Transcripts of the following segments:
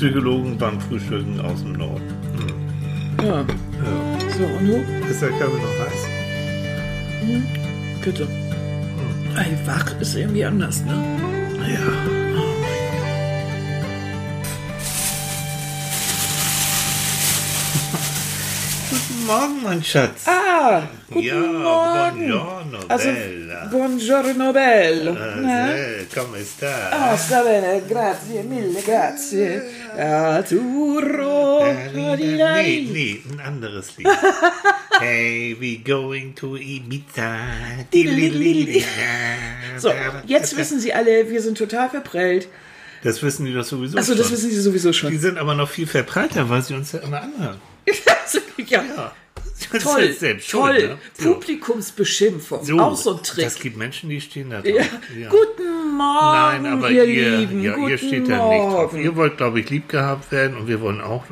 Psychologen beim Frühstücken aus dem Norden. Ja. Ja. So, und du? Ist der Kaffee noch heiß? Bitte. Ey, wach ist irgendwie anders, ne? Ja. Guten Morgen, mein Schatz. Ah, guten ja, Morgen. buongiorno, Also. Buongiorno bello. ne? Eh, come sta? Oh, sta bene, grazie, mille grazie. Arturo. Nee, nee, ein anderes Lied. hey, we going to Ibiza. So, jetzt wissen Sie alle, wir sind total verprellt. Das wissen die doch sowieso Achso, das wissen Sie sowieso die schon. sind aber noch viel verbreiter, weil sie uns ja immer anhören. ja, Ja. Das toll, ist selbst toll. schuld, ne? So. Publikumsbeschimpfung, So, auch so ein Trick. Das gibt Menschen, die stehen da drauf. Ja. Ja. Guten Morgen, Nein, aber ihr, ihr, Lieben. ja, ihr steht da nicht drauf. Morgen. Ihr wollt, glaube ich, lieb gehabt werden und wir wollen auch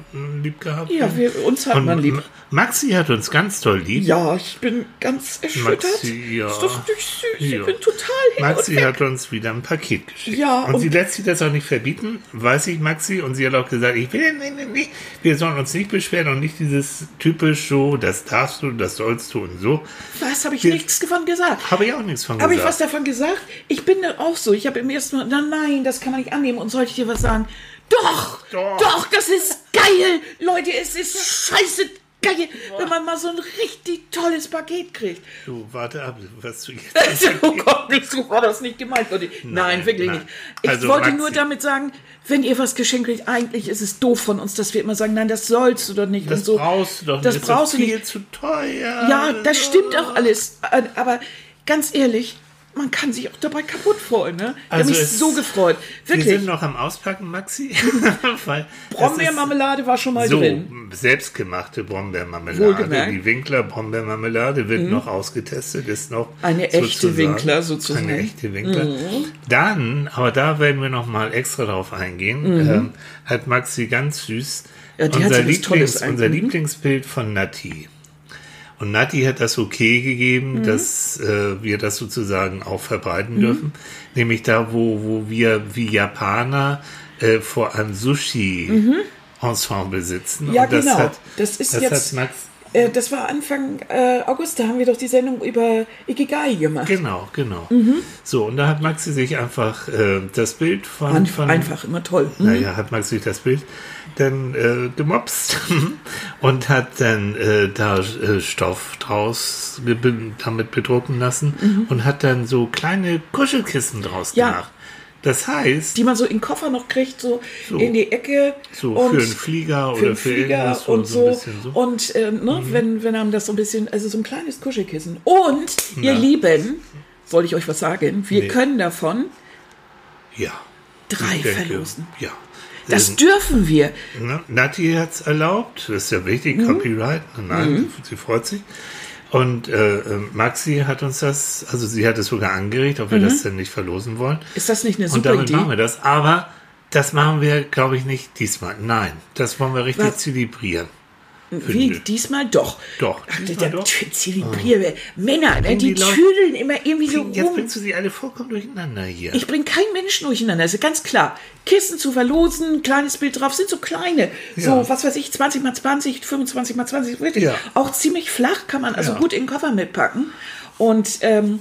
lieb gehabt Ja, werden. wir, uns hat und man lieb. Maxi hat uns ganz toll lieb. Ja, ich bin ganz erschüttert. Maxi, ja. Ist doch nicht süß. Ja. Ich bin total hin Maxi hat uns wieder ein Paket geschickt. Ja, und, und- sie lässt sich das auch nicht verbieten, weiß ich, Maxi. Und sie hat auch gesagt, ich will, nee, nee, nee, wir sollen uns nicht beschweren und nicht dieses typisch so, das darfst du, das sollst du und so. Was habe ich Wir- nichts davon gesagt? Habe ich auch nichts von Habe ich gesagt. was davon gesagt? Ich bin auch so. Ich habe im ersten Mal, na nein, das kann man nicht annehmen. Und sollte ich dir was sagen? Doch, Doch. doch, das ist geil. Leute, es ist scheiße geil, wenn man mal so ein richtig tolles Paket kriegt. Du, warte ab, was du jetzt... oh Gott, so war das nicht gemeint, Leute. Nein, wirklich nein. nicht. Ich Also, wollte Maxi. nur damit sagen, wenn ihr was geschenkt kriegt, eigentlich ist es doof von uns, dass wir immer sagen, nein, das sollst du doch nicht. Das und so. brauchst du doch nicht. Das brauchst du viel nicht. zu teuer. Ja, das stimmt auch alles. Aber ganz ehrlich, man kann sich auch dabei kaputt freuen. Ne? Ich Also habe mich es- so gefreut. Wir Wirklich. sind noch am Auspacken, Maxi. Brombeermarmelade war schon mal so drin. selbstgemachte Brombeermarmelade. Wohlgemerkt. Die Winkler Brombeermarmelade wird noch ausgetestet, ist noch Eine echte Winkler sozusagen. Mhm. Eine echte Winkler. Dann, aber da werden wir noch mal extra drauf eingehen, ähm, hat Maxi ganz süß Mhm. Ja, unser, Lieblings, unser mhm. Lieblingsbild von Nati. Und Nati hat das okay Mhm. gegeben, dass äh, wir das sozusagen auch verbreiten dürfen. Nämlich da, wo, wo wir wie Japaner äh, vor einem Sushi-Ensemble sitzen. Mhm. Ja, Und das genau. Hat, Das ist das jetzt- Max, Äh, das war Anfang äh, August, da haben wir doch die Sendung über Ikigai gemacht. genau, genau. Mhm. So, und da hat Maxi sich einfach äh, das Bild von, An, von einfach immer toll. Hm? Naja, hat Max sich das Bild dann äh, gemopst und hat dann äh, da äh, Stoff draus damit bedrucken lassen und hat dann so kleine Kuschelkissen draus Mhm. Ja. gemacht. Das heißt, Die man so in den Koffer noch kriegt, so, So. in die Ecke. so und für einen Flieger für oder für Flieger irgendwas so, und so so. Mhm. Und äh, ne, wenn, wenn einem das so ein bisschen, also so ein kleines Kuschelkissen. Und, ihr Na. Lieben, soll ich euch was sagen? Wir Nee. können davon ja. drei denke, verlosen. Ja. Das Ähm, dürfen wir. Ne? Nati hat es erlaubt, das ist ja wichtig, Mhm. Copyright. Nein, sie freut sich. Und äh, äh, Maxi hat uns das, also sie hat es sogar angeregt, ob wir das denn nicht verlosen wollen. Ist das nicht eine Und Mhm. super damit Idee? machen wir das. Aber das machen wir, glaube ich, nicht diesmal. Nein, das wollen wir richtig Was? zelebrieren. Wie, diesmal doch. Doch, Ach, diesmal der, doch. Zelebriere. Männer, ne, die, die tüdeln immer irgendwie so Jetzt rum. bringst du sie alle vollkommen durcheinander hier. Ich bringe keinen Menschen durcheinander, das ist ganz klar. Kissen zu verlosen, kleines Bild drauf, sind so kleine. Ja. So, was weiß ich, 20 mal 20, 25 mal 20, wirklich. Ja. Auch ziemlich flach, kann man also Ja. gut in den Koffer mitpacken. Und ähm,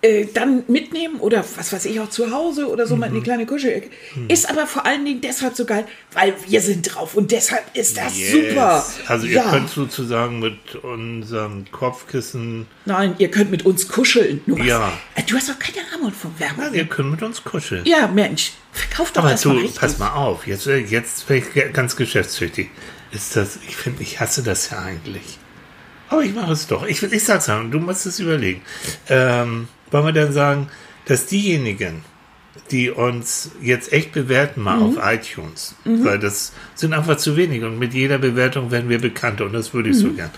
äh, dann mitnehmen oder was weiß ich auch zu Hause oder so mal in Mhm. die kleine Kuschelecke. Ist aber vor allen Dingen deshalb so geil, weil wir sind drauf und deshalb ist das Yes. super. Also ihr ja. könnt sozusagen mit unserem Kopfkissen, Nein, ihr könnt mit uns kuscheln. Du, Ja. hast, äh, du hast doch keine Ahnung von Werbung. na, ihr könnt mit uns kuscheln. Ja, Mensch, verkauft doch Aber das du, mal richtig. pass mal auf, jetzt, äh, jetzt bin ich ganz geschäftstüchtig. Ist das, ich finde, ich hasse das ja eigentlich. Aber ich mache es doch. Ich, ich sag's mal, du musst es überlegen. Ähm, wollen wir dann sagen, dass diejenigen, die uns jetzt echt bewerten mal Mhm. auf iTunes, weil das sind einfach zu wenig und mit jeder Bewertung werden wir bekannter und das würde ich Mhm. so gern.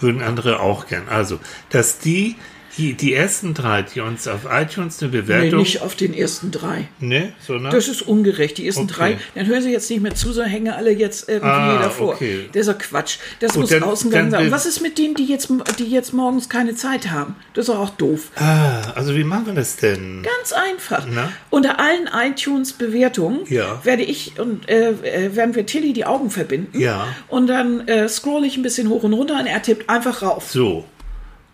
Würden andere auch gern. Also, dass die Die, die ersten drei, die uns auf iTunes eine Nee, Bewertung. nicht auf den ersten drei. ne, sondern. Das ist ungerecht. Die ersten Okay. drei, dann hören Sie jetzt nicht mehr zu, sondern hängen alle jetzt irgendwie Ah, davor. okay. Das ist doch Quatsch. Das Gut, muss dann- Außengang dann sein. Was ist mit denen, die jetzt, die jetzt morgens keine Zeit haben? Das ist auch doof. ah, also wie machen wir das denn? Ganz einfach. Na? Unter allen iTunes-Bewertungen Ja. werde ich und äh, äh, werden wir Tilly die Augen verbinden. Ja. Und dann äh, scroll ich ein bisschen hoch und runter und er tippt einfach rauf. So,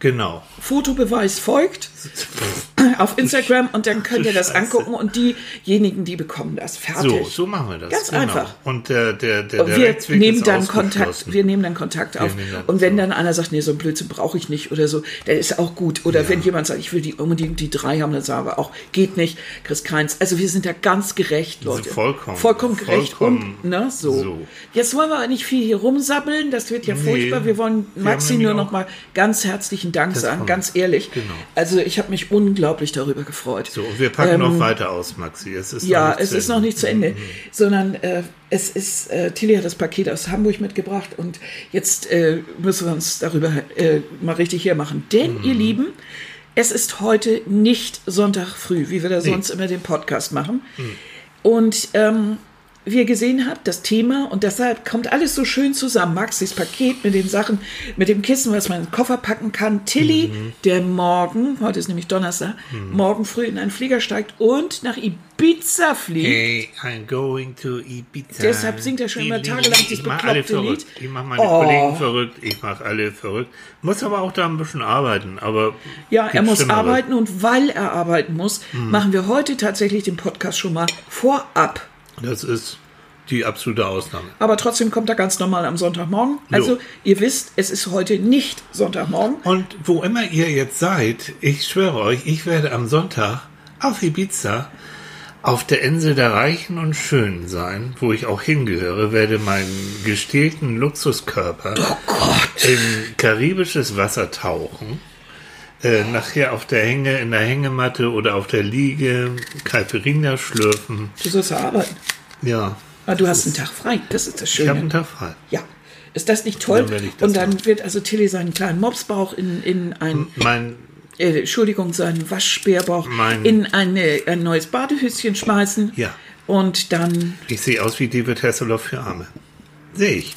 genau. Fotobeweis folgt auf Instagram und dann könnt ihr das angucken und diejenigen, die bekommen das fertig. So, so machen wir das. Ganz genau. einfach. Und der, der, der, Und wir Rechtsweg nehmen dann Kontakt, wir nehmen dann Kontakt auf. dann- Und wenn so. dann einer sagt, nee, so ein Blödsinn brauche ich nicht oder so, dann ist auch gut. Oder wenn jemand sagt, ich will die unbedingt die drei haben, dann sagen wir auch, geht nicht, kriegst keins. Also wir sind da ganz gerecht, Leute. vollkommen- Vollkommen gerecht. vollkommen und, ne, so. so. Jetzt wollen wir aber nicht viel hier rumsabbeln, das wird ja furchtbar. Wir wollen wir Maxi haben nur noch mal ganz herzlichen Dank sagen, kommt. ganz ehrlich. Genau. Also ich habe mich unglaublich darüber gefreut. So, und wir packen noch weiter aus, Maxi. Es ist Ähm, Ja, es ist noch nicht zu Ende, sondern äh, es ist, äh, Tilly hat das Paket aus Hamburg mitgebracht und jetzt äh, müssen wir uns darüber äh, mal richtig hermachen. Denn, Mhm. ihr Lieben, es ist heute nicht Sonntag früh, wie wir da sonst immer den Podcast machen. Mhm. Und ähm, wie ihr gesehen habt, das Thema, und deshalb kommt alles so schön zusammen. Maxis Paket mit den Sachen, mit dem Kissen, was man in den Koffer packen kann. Tilly, Mhm. der morgen, heute ist nämlich Donnerstag, morgen früh in einen Flieger steigt und nach Ibiza fliegt. Hey, I'm going to Ibiza. Deshalb singt er schon immer tagelang dieses Ich mache alle verrückt. Lied. Ich mache meine Oh. Kollegen verrückt. Ich mache alle verrückt. Muss aber auch da ein bisschen arbeiten. Aber Ja, er muss Schlimmeres. arbeiten und weil er arbeiten muss, Hm. machen wir heute tatsächlich den Podcast schon mal vorab. Das ist die absolute Ausnahme. Aber trotzdem kommt er ganz normal am Sonntagmorgen. Also, ihr wisst, es ist heute nicht Sonntagmorgen. Und wo immer ihr jetzt seid, ich schwöre euch, ich werde am Sonntag auf Ibiza auf der Insel der Reichen und Schönen sein, wo ich auch hingehöre, werde meinen gestählten Luxuskörper in karibisches Wasser tauchen. Äh, nachher auf der Hänge, in der Hängematte oder auf der Liege Caipirinha schlürfen. Du sollst ja arbeiten. Ja, Aber du hast einen Tag frei. Das ist das ich habe Schöne. einen Tag frei. Ja. Ist das nicht toll? Dann das und dann machen. wird also Tilly seinen kleinen Mopsbauch in, in ein, Mein, äh, Entschuldigung, seinen Waschbärbauch Mein- in eine, ein neues Badehöschen schmeißen. Ja. Und dann, ich sehe aus wie David Hasselhoff für Arme. Sehe ich.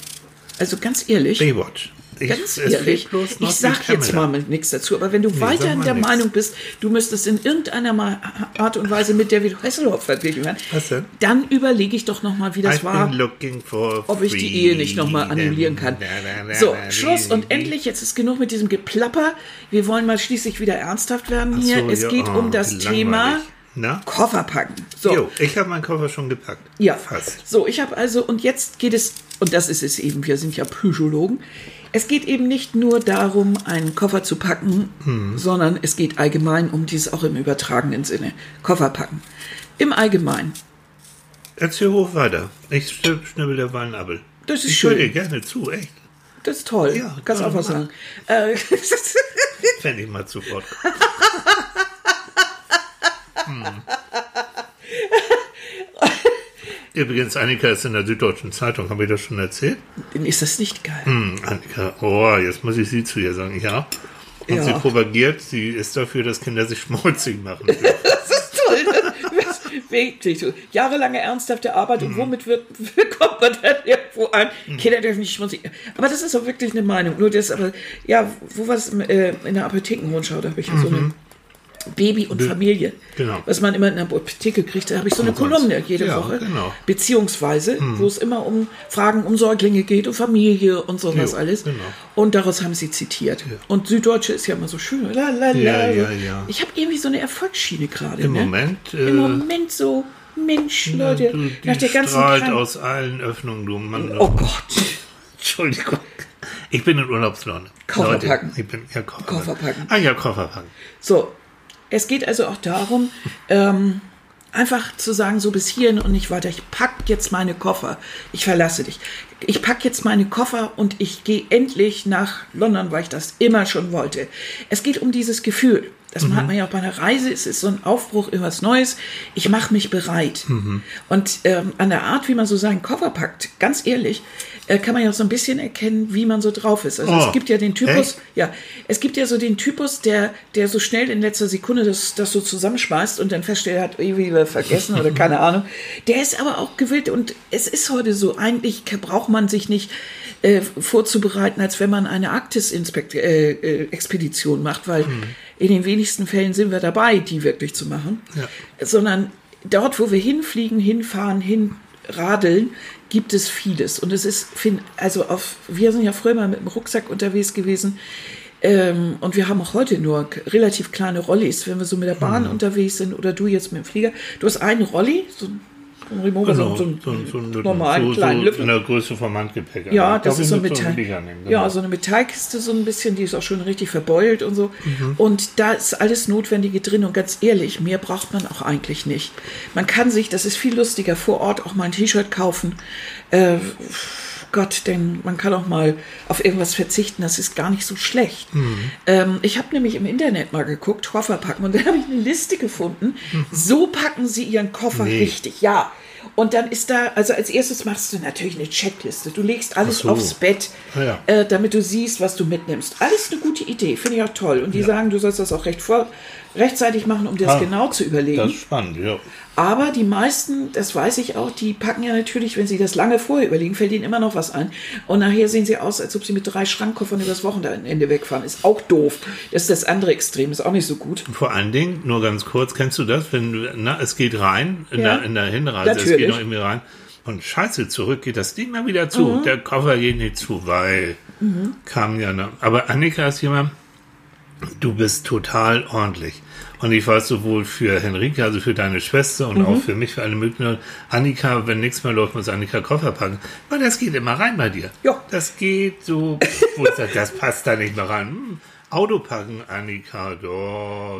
also ganz ehrlich, Baywatch. Ganz ehrlich, ich sag jetzt mal nichts dazu, aber wenn du weiterhin sag mal der nix. Meinung bist, du müsstest in irgendeiner Art und Weise mit David Hasselhoff verglichen werden, dann überlege ich doch nochmal, wie das I've war, ob ich die Ehe nicht nochmal annullieren kann. So, Schluss und endlich, jetzt ist genug mit diesem Geplapper. Wir wollen mal schließlich wieder ernsthaft werden hier. So, es ja, geht oh, um das wie Thema. Na? Koffer packen. So, Jo, ich habe meinen Koffer schon gepackt. Ja, Fast. So, ich habe also, und jetzt geht es, und das ist es eben, wir sind ja Psychologen, es geht eben nicht nur darum, einen Koffer zu packen, Hm. sondern es geht allgemein um dies auch im übertragenen Sinne. Koffer packen. Im Allgemeinen. Erzähl hoch weiter. Ich schnibb- schnibbel der Wallenabel. Das ist ich höre schön. dir gerne zu, echt. Das ist toll. Ja, Kannst kann auch was sagen. Äh, Wenn ich mal zu Wort komme. hm. Übrigens, Annika ist in der Süddeutschen Zeitung. Habe ich das schon erzählt? ist das nicht geil? Hm, Annika, oh, jetzt muss ich sie zu ihr sagen. Ja. Und Ja. sie propagiert, sie ist dafür, dass Kinder sich schmutzig machen. Das ist toll. Ne? Das ist Wirklich so. Jahrelange ernsthafte Arbeit Mhm. und womit wird, kommt man dann irgendwo an? Kinder dürfen nicht schmutzig. Aber das ist auch wirklich eine Meinung. Nur das, aber, ja, wo war es äh, in der Apothekenrundschau? Da habe ich ja so eine Baby und Familie. Mhm. genau. Was man immer in der Apotheke kriegt, da habe ich so eine Und. Kolumne jede Ja, Woche. genau. Beziehungsweise, wo es immer um Fragen um Säuglinge geht, um Familie und sowas Jo, alles. genau. Und daraus haben sie zitiert. Und Süddeutsche ist ja immer so schön. La, la, Ja, ja, ja. Ich habe irgendwie so eine Erfolgsschiene gerade. Im ne? Moment, äh, Im Moment so, Mensch, Leute, du, die nach der ganzen strahlt Krank- aus allen Öffnungen, du Mann. Oh Gott. Entschuldigung. Ich bin in Urlaubslaune. Koffer Leute, packen. Ich bin, ja, Koffer, Koffer packen. Ah ja, Koffer packen. So, es geht also auch darum, ähm, einfach zu sagen, so bis hierhin und nicht weiter. Ich pack jetzt meine Koffer. Ich verlasse dich. Ich pack jetzt meine Koffer und ich gehe endlich nach London, weil ich das immer schon wollte. Es geht um dieses Gefühl. Das hat man ja auch bei einer Reise. Es ist so ein Aufbruch, irgendwas Neues. Ich mache mich bereit. Und ähm, an der Art, wie man so seinen Koffer packt, ganz ehrlich, äh, kann man ja auch so ein bisschen erkennen, wie man so drauf ist. Also Oh, es gibt ja den Typus, echt? ja, es gibt ja so den Typus, der, der so schnell in letzter Sekunde das, das so zusammenschmeißt und dann feststellt, er hat irgendwie vergessen oder keine Ahnung. Der ist aber auch gewillt und es ist heute so, eigentlich braucht man sich nicht äh, vorzubereiten, als wenn man eine Arktis-Expedition äh, äh, macht, weil in den wenigsten Fällen sind wir dabei, die wirklich zu machen, sondern dort, wo wir hinfliegen, hinfahren, hinradeln, gibt es vieles. Und es ist, also auf, wir sind ja früher mal mit dem Rucksack unterwegs gewesen. Ähm, und wir haben auch heute nur relativ kleine Rollis, wenn wir so mit der Bahn unterwegs sind oder du jetzt mit dem Flieger. Du hast einen Rolli, so ein, so ein Remover, Genau, so, einen- so, so, so, normalen so, kleinen Löffel. in der Größe vom Handgepäck. Ja, Also, das ist so Metall. Nehmen, genau. Ja, so eine Metallkiste, so ein bisschen, die ist auch schon richtig verbeult und so. Und da ist alles Notwendige drin. Und ganz ehrlich, mehr braucht man auch eigentlich nicht. Man kann sich, das ist viel lustiger, vor Ort auch mal ein T-Shirt kaufen. Äh, Gott, denn man kann auch mal auf irgendwas verzichten, das ist gar nicht so schlecht. Ähm, ich habe nämlich im Internet mal geguckt, Koffer packen, und da habe ich eine Liste gefunden. So packen sie ihren Koffer Nee. richtig, ja. Und dann ist da, also als erstes machst du natürlich eine Checkliste. Du legst alles so. aufs Bett, Ah ja. äh, damit du siehst, was du mitnimmst. Alles eine gute Idee, finde ich auch toll. Und die sagen, du sollst das auch recht vor, rechtzeitig machen, um dir das Ah, genau zu überlegen. Das ist spannend, ja. Aber die meisten, das weiß ich auch, die packen ja natürlich, wenn sie das lange vorher überlegen, fällt ihnen immer noch was ein. Und nachher sehen sie aus, als ob sie mit drei Schrankkoffern übers Wochenende wegfahren. Ist auch doof. Das ist das andere Extrem, ist auch nicht so gut. Vor allen Dingen, nur ganz kurz, kennst du das, wenn na, es geht rein, in, Ja. der, in der Hinreise, es Natürlich. geht noch irgendwie rein, und scheiße, zurück geht das Ding mal wieder zu. Mhm. Der Koffer geht nicht zu, weil kam ja noch. Aber Annika ist jemand, du bist total ordentlich. Und ich weiß sowohl für Henrike, also für deine Schwester und Mhm. auch für mich, für alle möglichen. Annika, wenn nichts mehr läuft, muss Annika Koffer packen. Weil das geht immer rein bei dir. Ja. Das geht so, wo ich sag, das passt da nicht mehr rein. Hm, Auto packen, Annika, doch.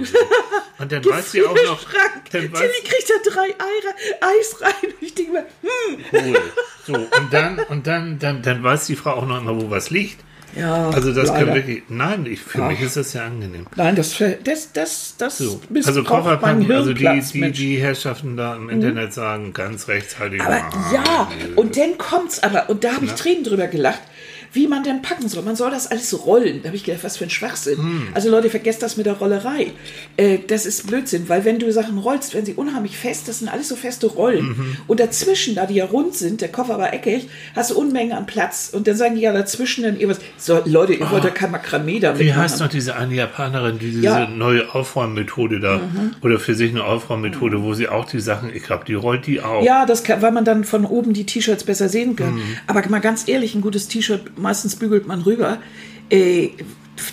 Und dann weiß sie auch noch, Schrank. dann weiß, Tilly kriegt da drei Eier, Eis rein. Und ich denke mir, hm. cool. So, und dann, und dann, dann, dann weiß die Frau auch noch immer, wo was liegt. Ja, Also das leider. kann wirklich, nein, ich, für mich ist das ja angenehm. Nein, das, das, das, das So. Also Koffer mein packen, also die, die, die Herrschaften da im Internet sagen, ganz rechtzeitig. Aber ah, ja, und dann kommt's aber, und da habe ich Tränen drüber gelacht, wie man denn packen soll. Man soll das alles rollen. Da habe ich gedacht, was für ein Schwachsinn. Hm. Also Leute, vergesst das mit der Rollerei. Äh, das ist Blödsinn, weil wenn du Sachen rollst, werden sie unheimlich fest. Das sind alles so feste Rollen. Mhm. Und dazwischen, da die ja rund sind, der Koffer aber eckig, hast du Unmengen an Platz. Und dann sagen die ja dazwischen dann irgendwas. So, Leute, ihr wollt ja kein Makramee damit Ah. Wie heißt noch diese eine Japanerin, die diese Ja. neue Aufräummethode da, oder für sich eine Aufräummethode, wo sie auch die Sachen, ich glaube, die rollt die auch. Ja, das kann, weil man dann von oben die T-Shirts besser sehen kann. Aber mal ganz ehrlich, ein gutes T-Shirt, meistens bügelt man rüber. Äh,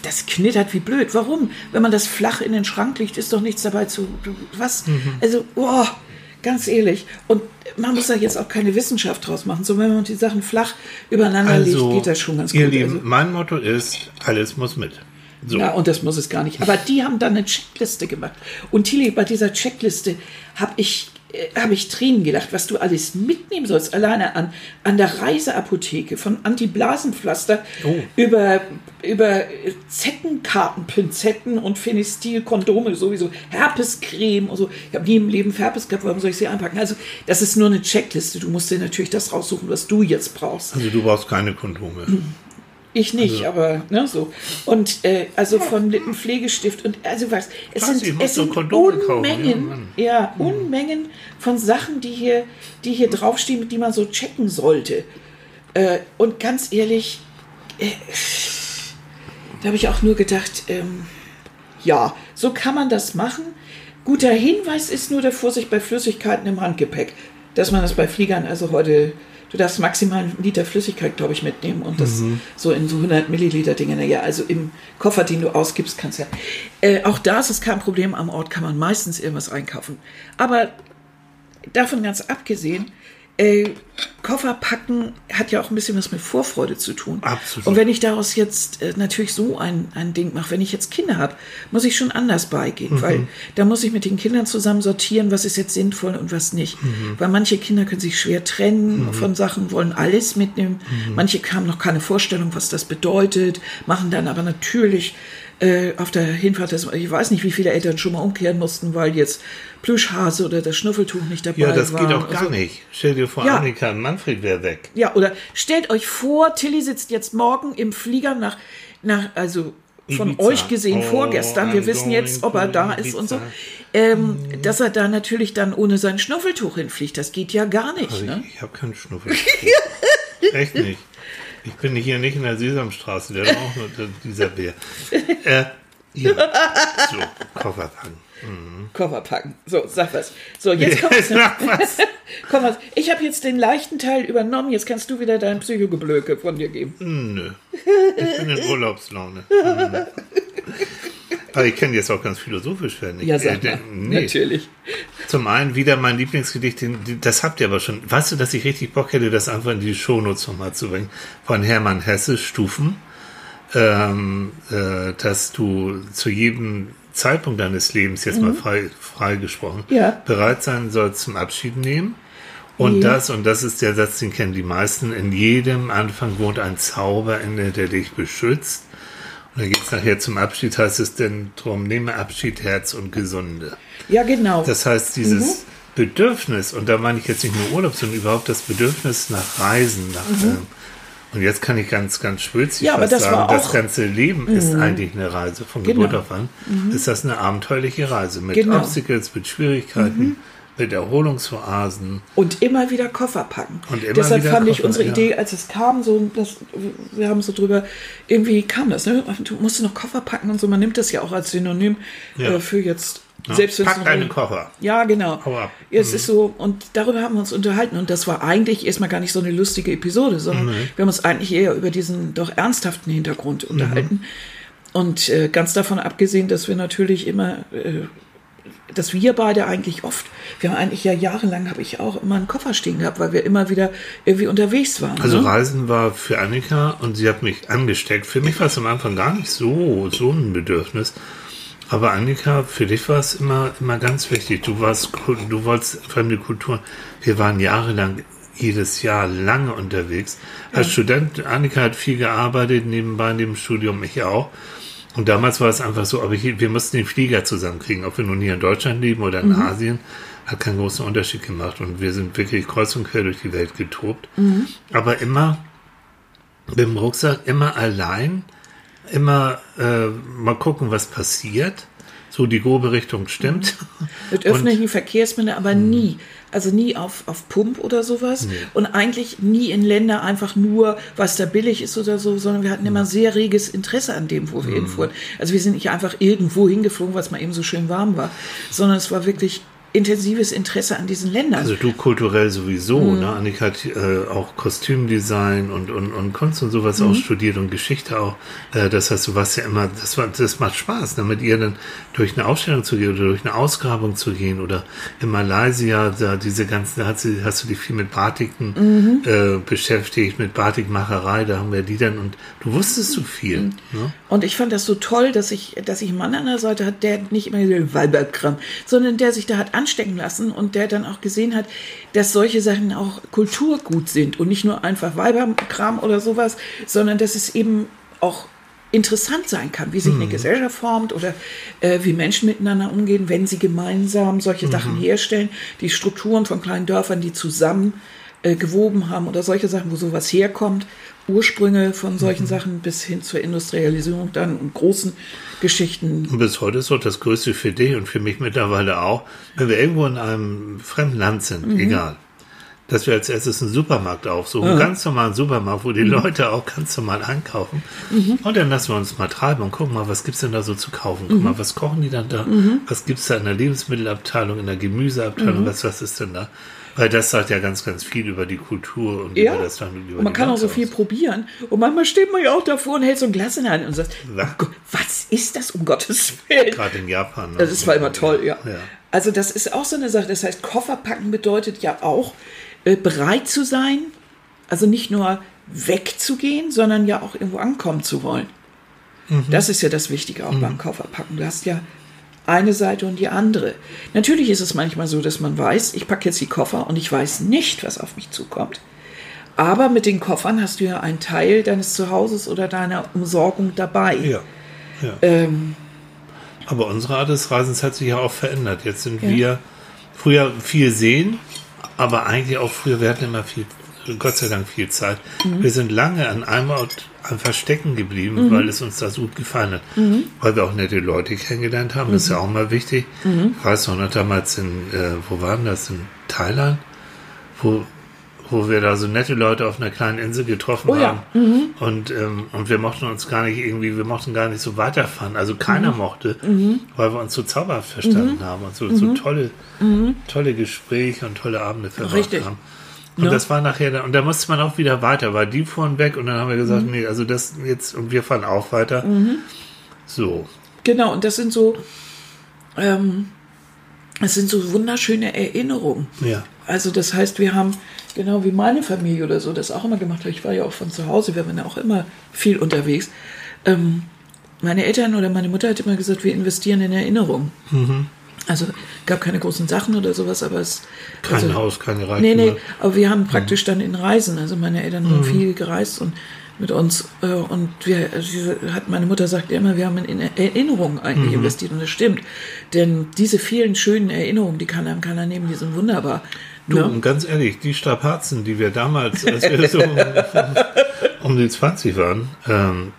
das knittert wie blöd. Warum? Wenn man das flach in den Schrank legt, ist doch nichts dabei zu. Was? Also, boah, ganz ehrlich. Und man muss da jetzt auch keine Wissenschaft draus machen. So, wenn man die Sachen flach übereinander legt, geht das schon ganz Also, ihr gut. Lieben, Also, mein Motto ist, alles muss mit. So. ja, und das muss es gar nicht. Aber die haben dann eine Checkliste gemacht. Und Tilly, bei dieser Checkliste habe ich, äh, hab ich Tränen gelacht, was du alles mitnehmen sollst. Alleine an, an der Reiseapotheke, von Antiblasenpflaster Oh. über, über Zeckenkartenpinzetten und Phenestil-Kondome sowieso, Herpescreme und so. Ich habe nie im Leben Herpes gehabt, warum soll ich sie einpacken? Also, das ist nur eine Checkliste. Du musst dir natürlich das raussuchen, was du jetzt brauchst. Also du brauchst keine Kondome. Ich nicht, Also- aber ne, so. Und äh, also von Lippenpflegestift und also was. Es Was, sind, es so sind Kondome kaufen, Unmengen, ja, ja, Unmengen von Sachen, die hier, die hier draufstehen, die man so checken sollte. Äh, und ganz ehrlich, äh, da habe ich auch nur gedacht, ähm, ja, so kann man das machen. Guter Hinweis ist nur der Vorsicht bei Flüssigkeiten im Handgepäck, dass man das bei Fliegern also heute, du darfst maximal einen Liter Flüssigkeit, glaube ich, mitnehmen und das so in so 100 Milliliter Dinge. Naja, also im Koffer, den du ausgibst, kannst ja. Äh, auch da ist es kein Problem. Am Ort kann man meistens irgendwas einkaufen. Aber davon ganz abgesehen, äh, Koffer packen hat ja auch ein bisschen was mit Vorfreude zu tun. Absolut. Und wenn ich daraus jetzt äh, natürlich so ein, ein Ding mache, wenn ich jetzt Kinder habe, muss ich schon anders beigehen, weil da muss ich mit den Kindern zusammen sortieren, was ist jetzt sinnvoll und was nicht. Weil manche Kinder können sich schwer trennen von Sachen, wollen alles mitnehmen. Manche haben noch keine Vorstellung, was das bedeutet, machen dann aber natürlich äh, auf der Hinfahrt, das, ich weiß nicht, wie viele Eltern schon mal umkehren mussten, weil jetzt Plüschhase oder das Schnuffeltuch nicht dabei war. Ja, das waren. geht auch gar Also, nicht. Stell dir vor, Ja. Annika und Manfred wäre weg. Ja, oder stellt euch vor, Tilly sitzt jetzt morgen im Flieger nach, nach also von Ibiza. euch gesehen Oh, vorgestern. Wir wissen jetzt, ob er da ist und so. Ibiza. Ähm, Dass er da natürlich dann ohne sein Schnuffeltuch hinfliegt. Das geht ja gar nicht. Also Ne? ich, ich habe keinen Schnuffel. Echt nicht. Ich bin hier nicht in der Sesamstraße, der hat auch nur dieser Bär. Äh, ja. So, Koffer packen. Koffer packen. So, sag was. So, jetzt kommt was. komm was. Ich habe jetzt den leichten Teil übernommen. Jetzt kannst du wieder dein Psychogeblöke von dir geben. Nö. Ich bin in Urlaubslaune. Mhm. Aber ich kann jetzt auch ganz philosophisch werden. Ich, Ja, sag äh, mal. nee. Natürlich. Zum einen wieder mein Lieblingsgedicht, das habt ihr aber schon. Weißt du, dass ich richtig Bock hätte, das einfach in die Shownotes nochmal zu bringen? Von Hermann Hesse, Stufen. Ähm, äh, dass du zu jedem Zeitpunkt deines Lebens, jetzt mal frei, frei gesprochen, Mhm. Ja. bereit sein sollst zum Abschied nehmen. Und Ja. das, und das ist der Satz, den kennen die meisten, in jedem Anfang wohnt ein Zauber inne, der dich beschützt. Und dann geht's nachher zum Abschied, heißt es denn drum, nehme Abschied, Herz und Gesunde. Ja, genau. Das heißt, dieses Bedürfnis, und da meine ich jetzt nicht nur Urlaub, sondern überhaupt das Bedürfnis nach Reisen, nach, ähm, und jetzt kann ich ganz, ganz schwülzig Mhm. Ja, aber das sagen, das ganze Leben ist eigentlich eine Reise. Von Genau. Geburt auf an ist das eine abenteuerliche Reise mit Genau. Obstacles, mit Schwierigkeiten, mit Erholungsoasen. Und immer wieder Koffer packen. Und immer Deshalb wieder fand ich Koffer, unsere ja. Idee, als es kam, so, das, wir haben so drüber, irgendwie kam das, ne? Du musst noch Koffer packen und so. Man nimmt das ja auch als Synonym Ja. äh, für jetzt, Ja. selbst wenn Pack noch- einen Koffer. Ja, genau. Hau ab. Ja, Es ist so, und darüber haben wir uns unterhalten. Und das war eigentlich erstmal gar nicht so eine lustige Episode, sondern wir haben uns eigentlich eher über diesen doch ernsthaften Hintergrund unterhalten. Und äh, ganz davon abgesehen, dass wir natürlich immer, äh, dass wir beide eigentlich oft, wir haben eigentlich ja jahrelang, habe ich auch immer einen Koffer stehen gehabt, weil wir immer wieder irgendwie unterwegs waren. Also ne? Reisen war für Annika und sie hat mich angesteckt. Für mich war es am Anfang gar nicht so, so ein Bedürfnis. Aber Annika, für dich war es immer, immer ganz wichtig. Du warst, du wolltest fremde Kultur. Wir waren jahrelang jedes Jahr lange unterwegs. Als Student, Annika hat viel gearbeitet, nebenbei neben dem Studium, ich auch. Und damals war es einfach so, aber hier, wir mussten den Flieger zusammenkriegen, ob wir nun hier in Deutschland leben oder in Asien, hat keinen großen Unterschied gemacht. Und wir sind wirklich kreuz und quer durch die Welt getobt. Aber immer mit dem Rucksack, immer allein, immer äh, mal gucken, was passiert. So die grobe Richtung stimmt. Mit öffentlichen Verkehrsmitteln, aber nie. Also nie auf, auf Pump oder sowas. Und eigentlich nie in Länder einfach nur, was da billig ist oder so, sondern wir hatten immer sehr reges Interesse an dem, wo wir hinfuhren. Also wir sind nicht einfach irgendwo hingeflogen, was mal eben so schön warm war, sondern es war wirklich intensives Interesse an diesen Ländern. Also du kulturell sowieso, Mhm. ne? Annika hat äh, auch Kostümdesign und, und, und Kunst und sowas Mhm. auch studiert und Geschichte auch. Äh, das heißt, du warst ja immer, das war, das macht Spaß, ne? mit ihr dann durch eine Ausstellung zu gehen oder durch eine Ausgrabung zu gehen oder in Malaysia, da diese ganzen, da hat sie, hast du dich viel mit Batiken Mhm. äh, beschäftigt, mit Batikmacherei, da haben wir die dann und du wusstest so viel. Mhm. Ne? Und ich fand das so toll, dass ich, dass ich einen Mann an der Seite hatte, der nicht immer den Weiberkram, sondern der sich da hat anstecken lassen und der dann auch gesehen hat, dass solche Sachen auch Kulturgut sind und nicht nur einfach Weiberkram oder sowas, sondern dass es eben auch interessant sein kann, wie sich eine Gesellschaft formt oder äh, wie Menschen miteinander umgehen, wenn sie gemeinsam solche Sachen herstellen, die Strukturen von kleinen Dörfern, die zusammen äh, gewoben haben oder solche Sachen, wo sowas herkommt, Ursprünge von solchen Sachen bis hin zur Industrialisierung dann und großen Geschichten. Und bis heute ist doch das Größte für dich und für mich mittlerweile auch, wenn wir irgendwo in einem fremden Land sind, Mhm. egal, dass wir als erstes einen Supermarkt aufsuchen, einen ganz normalen Supermarkt, wo die Mhm. Leute auch ganz normal einkaufen. Und dann lassen wir uns mal treiben und gucken mal, was gibt's denn da so zu kaufen? Mhm. Guck mal, was kochen die dann da? Was gibt's da in der Lebensmittelabteilung, in der Gemüseabteilung? Was, was ist denn da? Weil das sagt ja ganz, ganz viel über die Kultur und Ja, über das Land über und man kann auch Welt so viel aus. probieren. Und manchmal steht man ja auch davor und hält so ein Glas in der Hand und sagt, Was? "Oh Gott, was ist das um Gottes Willen? Gerade in Japan. ne? Das war immer toll, ja. Ja. Also das ist auch so eine Sache. Das heißt, Koffer packen bedeutet ja auch, äh, bereit zu sein, also nicht nur wegzugehen, sondern ja auch irgendwo ankommen zu wollen. Das ist ja das Wichtige auch beim Kofferpacken. Du hast ja eine Seite und die andere. Natürlich ist es manchmal so, dass man weiß, ich packe jetzt die Koffer und ich weiß nicht, was auf mich zukommt. Aber mit den Koffern hast du ja einen Teil deines Zuhauses oder deiner Umsorgung dabei. Ja. Ja. Ähm, Aber unsere Art des Reisens hat sich ja auch verändert. Jetzt sind Ja. wir früher viel sehen, aber eigentlich auch früher, wir hatten immer viel, Gott sei Dank viel Zeit. Mhm. Wir sind lange an einem Ort einfach stecken geblieben, Mhm. weil es uns da so gut gefallen hat. Weil wir auch nette Leute kennengelernt haben, das ist ja Mhm. auch mal wichtig. Ich weiß noch, damals in, äh, wo waren das? In Thailand? Wo, wo wir da so nette Leute auf einer kleinen Insel getroffen Oh ja. haben. Und, ähm, und wir mochten uns gar nicht irgendwie, wir mochten gar nicht so weiterfahren. Also keiner mochte, weil wir uns so zauberhaft verstanden haben und so, so tolle, tolle Gespräche und tolle Abende verbracht Richtig. haben. Und Ja. das war nachher, dann- und da musste man auch wieder weiter, weil die fuhren weg und dann haben wir gesagt, nee, also das jetzt, und wir fahren auch weiter. So. Genau, und das sind so, ähm, das sind so wunderschöne Erinnerungen. Ja. Also das heißt, wir haben, genau wie meine Familie oder so, das auch immer gemacht hat. Ich war ja auch von zu Hause, wir waren ja auch immer viel unterwegs. Ähm, meine Eltern oder meine Mutter hat immer gesagt, wir investieren in Erinnerungen. Also gab keine großen Sachen oder sowas, aber es... Kein also, Haus, keine Reichtümer. Nee, nee, aber wir haben praktisch dann in Reisen, also meine Eltern sind viel gereist und mit uns äh, und wir, hat meine Mutter sagt ja immer, wir haben in Erinnerungen eigentlich investiert und das stimmt, denn diese vielen schönen Erinnerungen, die kann einem keiner nehmen, die sind wunderbar. Du, Ne? und ganz ehrlich, die Strapazen, die wir damals, als wir so um, um die 20 waren, ähm,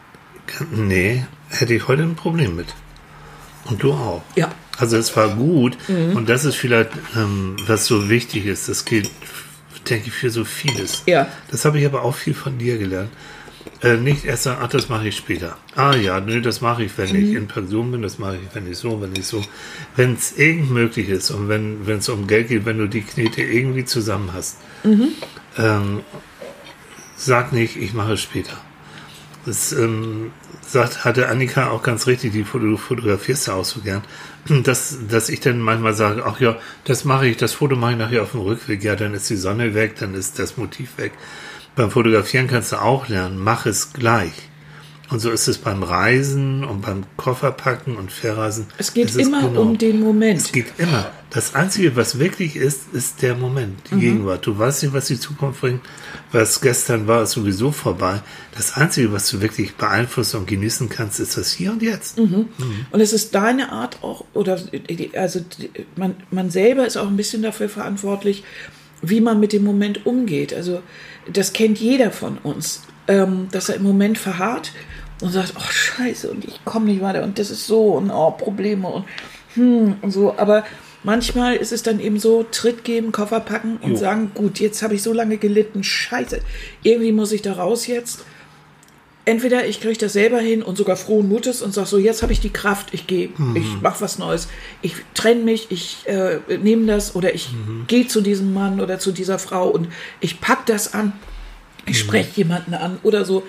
nee, hätte ich heute ein Problem mit. Und du auch. Ja, Also es war gut Mhm. und das ist vielleicht, ähm, was so wichtig ist. Das gilt, denke ich, für so vieles. Ja. Das habe ich aber auch viel von dir gelernt. Äh, nicht erst sagen, ach, das mache ich später. Ah ja, nö, das mache ich, wenn Mhm. ich in Pension bin, das mache ich, wenn ich so, wenn ich so. Wenn es irgend möglich ist und wenn wenn es um Geld geht, wenn du die Knete irgendwie zusammen hast, Mhm. ähm, sag nicht, ich mache es später. Das ähm, sagt, hatte Annika auch ganz richtig, die Foto, du fotografierst ja auch so gern, dass, dass ich dann manchmal sage, ach ja, das mache ich, das Foto mache ich nachher auf dem Rückweg, ja, dann ist die Sonne weg, dann ist das Motiv weg. Beim Fotografieren kannst du auch lernen, mach es gleich. Und so ist es beim Reisen und beim Kofferpacken und Verreisen. es geht Es immer genau- um den Moment. es geht immer. Das Einzige, was wirklich ist, ist der Moment, die Gegenwart. Du weißt nicht, was die Zukunft bringt. Was gestern war, ist sowieso vorbei. Das Einzige, was du wirklich beeinflussen und genießen kannst, ist das Hier und Jetzt. Und es ist deine Art auch, oder also man, man selber ist auch ein bisschen dafür verantwortlich, wie man mit dem Moment umgeht. Also das kennt jeder von uns, ähm, dass er im Moment verharrt und sagt, oh scheiße, und ich komme nicht weiter und das ist so und oh, Probleme und hm und so. Aber manchmal ist es dann eben so, Tritt geben, Koffer packen und Jo. sagen, gut, jetzt habe ich so lange gelitten, scheiße, irgendwie muss ich da raus jetzt. Entweder ich kriege das selber hin und sogar frohen Mutes und sage so, jetzt habe ich die Kraft, ich gehe, ich mache was Neues, ich trenne mich, ich äh, nehme das oder ich gehe zu diesem Mann oder zu dieser Frau und ich pack das an, ich spreche jemanden an oder so.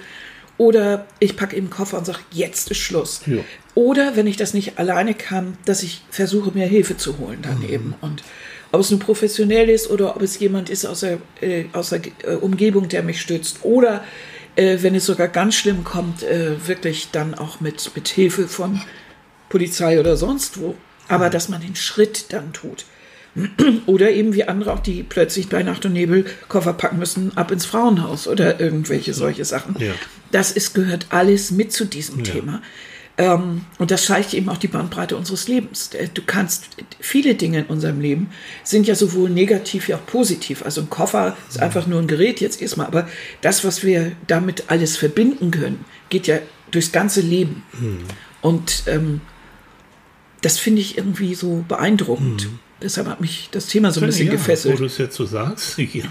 Oder ich packe im Koffer und sage, jetzt ist Schluss. Ja. Oder wenn ich das nicht alleine kann, dass ich versuche, mir Hilfe zu holen daneben. Und ob es nun professionell ist oder ob es jemand ist aus der, äh, aus der äh, Umgebung, der mich stützt. Oder äh, wenn es sogar ganz schlimm kommt, äh, wirklich dann auch mit, mit Hilfe von Polizei oder sonst wo. Aber dass man den Schritt dann tut. Oder eben wie andere auch, die plötzlich bei Nacht und Nebel Koffer packen müssen, ab ins Frauenhaus oder irgendwelche solche Sachen. Ja. Das ist, gehört alles mit zu diesem Thema. Ähm, und das zeigt eben auch die Bandbreite unseres Lebens. Äh, Du kannst, viele Dinge in unserem Leben sind ja sowohl negativ wie auch positiv. Also ein Koffer ist einfach nur ein Gerät jetzt erstmal, aber das, was wir damit alles verbinden können, geht ja durchs ganze Leben. Und ähm, das finde ich irgendwie so beeindruckend. Deshalb hat mich das Thema so ein bisschen ja, gefesselt. Wo du es jetzt so sagst. Ja,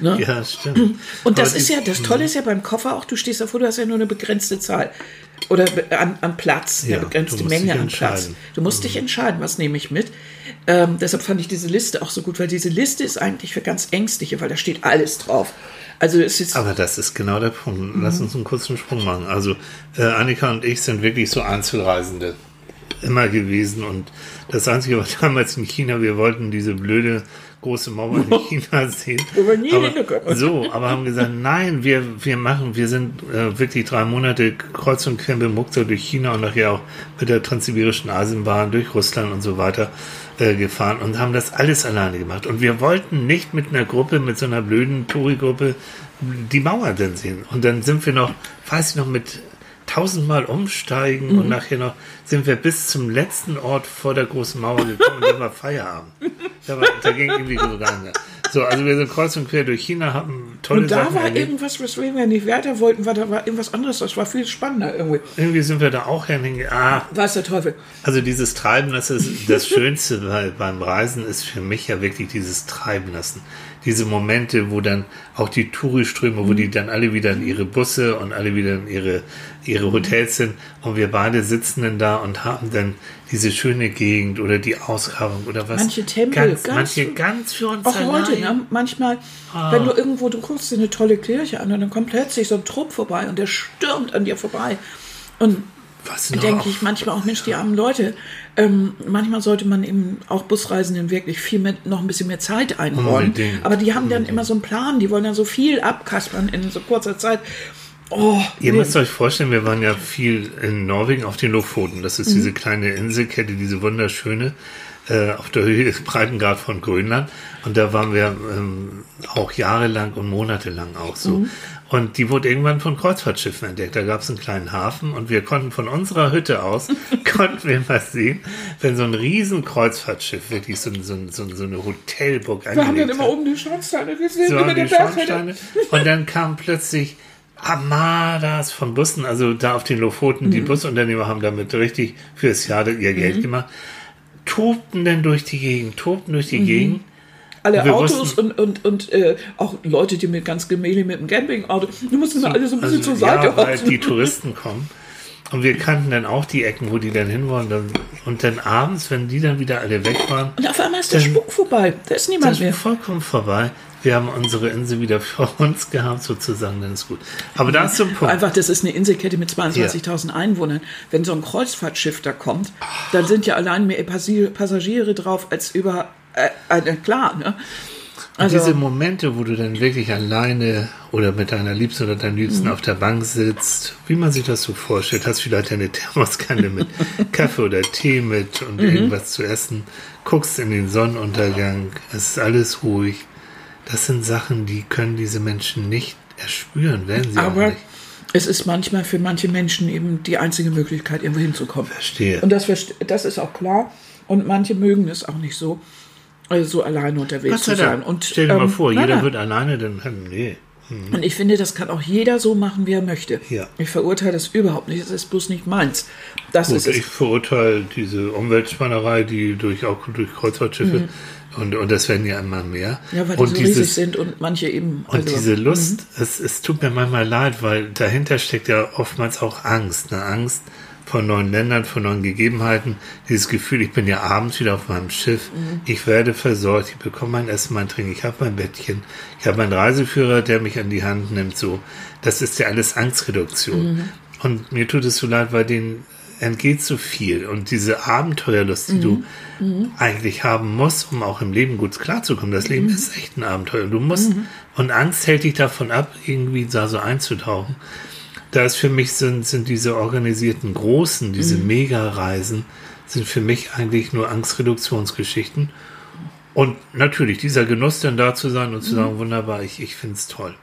Ne? ja stimmt. Und das Aber ist ja, das Tolle ist ja beim Koffer auch, du stehst davor, du hast ja nur eine begrenzte Zahl. Oder an, an Platz, Ja, eine begrenzte Menge an Platz. Mhm. Du musst dich entscheiden, was nehme ich mit. Ähm, deshalb fand ich diese Liste auch so gut, weil diese Liste ist eigentlich für ganz Ängstliche, weil da steht alles drauf. Also es ist, Aber das ist genau der Punkt. Lass uns einen kurzen Sprung machen. Also äh, Annika und ich sind wirklich so Einzelreisende immer gewesen und das Einzige war damals in China, wir wollten diese blöde große Mauer in China sehen. Aber, so, aber haben gesagt, nein, wir, wir machen, wir sind äh, wirklich drei Monate kreuz und quer bemuckter durch China und nachher auch mit der transsibirischen Eisenbahn durch Russland und so weiter äh, gefahren und haben das alles alleine gemacht. Und wir wollten nicht mit einer Gruppe, mit so einer blöden Touri-Gruppe die Mauer dann sehen. Und dann sind wir noch, weiß ich noch, mit tausendmal umsteigen und nachher noch sind wir bis zum letzten Ort vor der großen Mauer gekommen dann war Feierabend. Da, war, da ging irgendwie so gar nicht. So, also wir sind kreuz und quer durch China, haben tolle Und da Sachen war erlebt. irgendwas, weswegen wir nicht weiter wollten, weil da war irgendwas anderes, das war viel spannender irgendwie. Irgendwie sind wir da auch hingegangen. Ah, Weiß der Teufel. Also dieses Treiben, das ist das Schönste bei, beim Reisen, ist für mich ja wirklich dieses Treiben lassen. Diese Momente, wo dann auch die Touriströme, wo die dann alle wieder in ihre Busse und alle wieder in ihre, ihre Hotels sind und wir beide sitzen dann da und haben dann diese schöne Gegend oder die Ausgrabung oder was. Manche Tempel, ganz, ganz- manche ganz für uns Auch allein. heute, ne? manchmal, wenn du irgendwo, du guckst dir eine tolle Kirche an und dann kommt plötzlich so ein Trupp vorbei und der stürmt an dir vorbei. Und Was denke ich manchmal auch, Mensch, die armen Leute. Ähm, manchmal sollte man eben auch Busreisenden wirklich viel mehr, noch ein bisschen mehr Zeit einräumen. Unbedingt, Aber die haben dann immer so einen Plan, die wollen dann so viel abkaspern in so kurzer Zeit. Oh, Ihr nee. müsst euch vorstellen, wir waren ja viel in Norwegen auf den Lofoten. Das Mhm. ist diese kleine Inselkette, diese wunderschöne, äh, auf der Höhe des Breitengrad von Grönland. Und da waren wir ähm, auch jahrelang und monatelang auch so. Mhm. Und die wurde irgendwann von Kreuzfahrtschiffen entdeckt. Da gab es einen kleinen Hafen und wir konnten von unserer Hütte aus, konnten wir mal sehen, wenn so ein riesen Kreuzfahrtschiff, wirklich so, so, so, so eine Hotelburg Wir haben dann angelegt immer oben die Schornsteine gesehen, so über Berghütte. Schornsteine. Und dann kamen plötzlich Armadas von Bussen, also da auf den Lofoten, Mhm. die Busunternehmer haben damit richtig fürs Jahr ihr Geld gemacht, tobten dann durch die Gegend, tobten durch Mhm. die Gegend. Alle Wir Autos wussten- und, und, und äh, auch Leute, die mit ganz gemählich mit dem Campingauto, die mussten da alle so ein bisschen Also, zur Seite ja, weil die Touristen kommen. Und wir kannten dann auch die Ecken, wo die dann hinwollen. Dann, und dann abends, wenn die dann wieder alle weg waren, Und auf einmal ist der Spuk vorbei. Da ist niemand das mehr. ist vollkommen vorbei. Wir haben unsere Insel wieder für uns gehabt, sozusagen, dann ist gut. Aber da ist so ein Punkt. Einfach, das ist eine Inselkette mit 22.000 Einwohnern. Wenn so ein Kreuzfahrtschiff da kommt, dann sind ja allein mehr Passagiere drauf als über. Äh, äh, klar, ne? Also, Diese Momente, wo du dann wirklich alleine oder mit deiner Liebsten oder deinem Liebsten Mhm. auf der Bank sitzt, wie man sich das so vorstellt, hast vielleicht eine Thermoskanne mit Kaffee oder Tee mit und Mhm. irgendwas zu essen, guckst in den Sonnenuntergang, es ist alles ruhig. Das sind Sachen, die können diese Menschen nicht erspüren, werden sie auch aber nicht. es ist manchmal für manche Menschen eben die einzige Möglichkeit, irgendwo hinzukommen. Verstehe. Und das, das ist auch klar. Und manche mögen es auch nicht so, also so alleine unterwegs sei zu sein. Und, Stell dir mal ähm, vor, nein, jeder nein. wird alleine, dann, nee. Und ich finde, das kann auch jeder so machen, wie er möchte. Ja. Ich verurteile das überhaupt nicht. Es ist bloß nicht meins. Das Gut, ist ich verurteile diese Umweltspannerei, die durch auch durch Kreuzfahrtschiffe und, und das werden ja immer mehr. Mhm. Ja, weil die und so dieses, riesig sind und manche eben. Und also- diese Lust, es, es tut mir manchmal leid, weil dahinter steckt ja oftmals auch Angst. Eine Angst vor neuen Ländern, vor neuen Gegebenheiten. Dieses Gefühl, ich bin ja abends wieder auf meinem Schiff, ich werde versorgt, ich bekomme mein Essen, mein Trinken, ich habe mein Bettchen, ich habe meinen Reiseführer, der mich an die Hand nimmt. So, das ist ja alles Angstreduktion. Und mir tut es so leid, weil denen entgeht so viel. Und diese Abenteuerlust, die du eigentlich haben musst, um auch im Leben gut klarzukommen. Das Leben ist echt ein Abenteuer. Du musst, und Angst hält dich davon ab, irgendwie da so einzutauchen. Da ist für mich sind, sind diese organisierten Großen, diese Mega-Reisen, sind für mich eigentlich nur Angstreduktionsgeschichten. Und natürlich, dieser Genuss dann da zu sein und zu sagen, wunderbar, ich, ich finde es toll.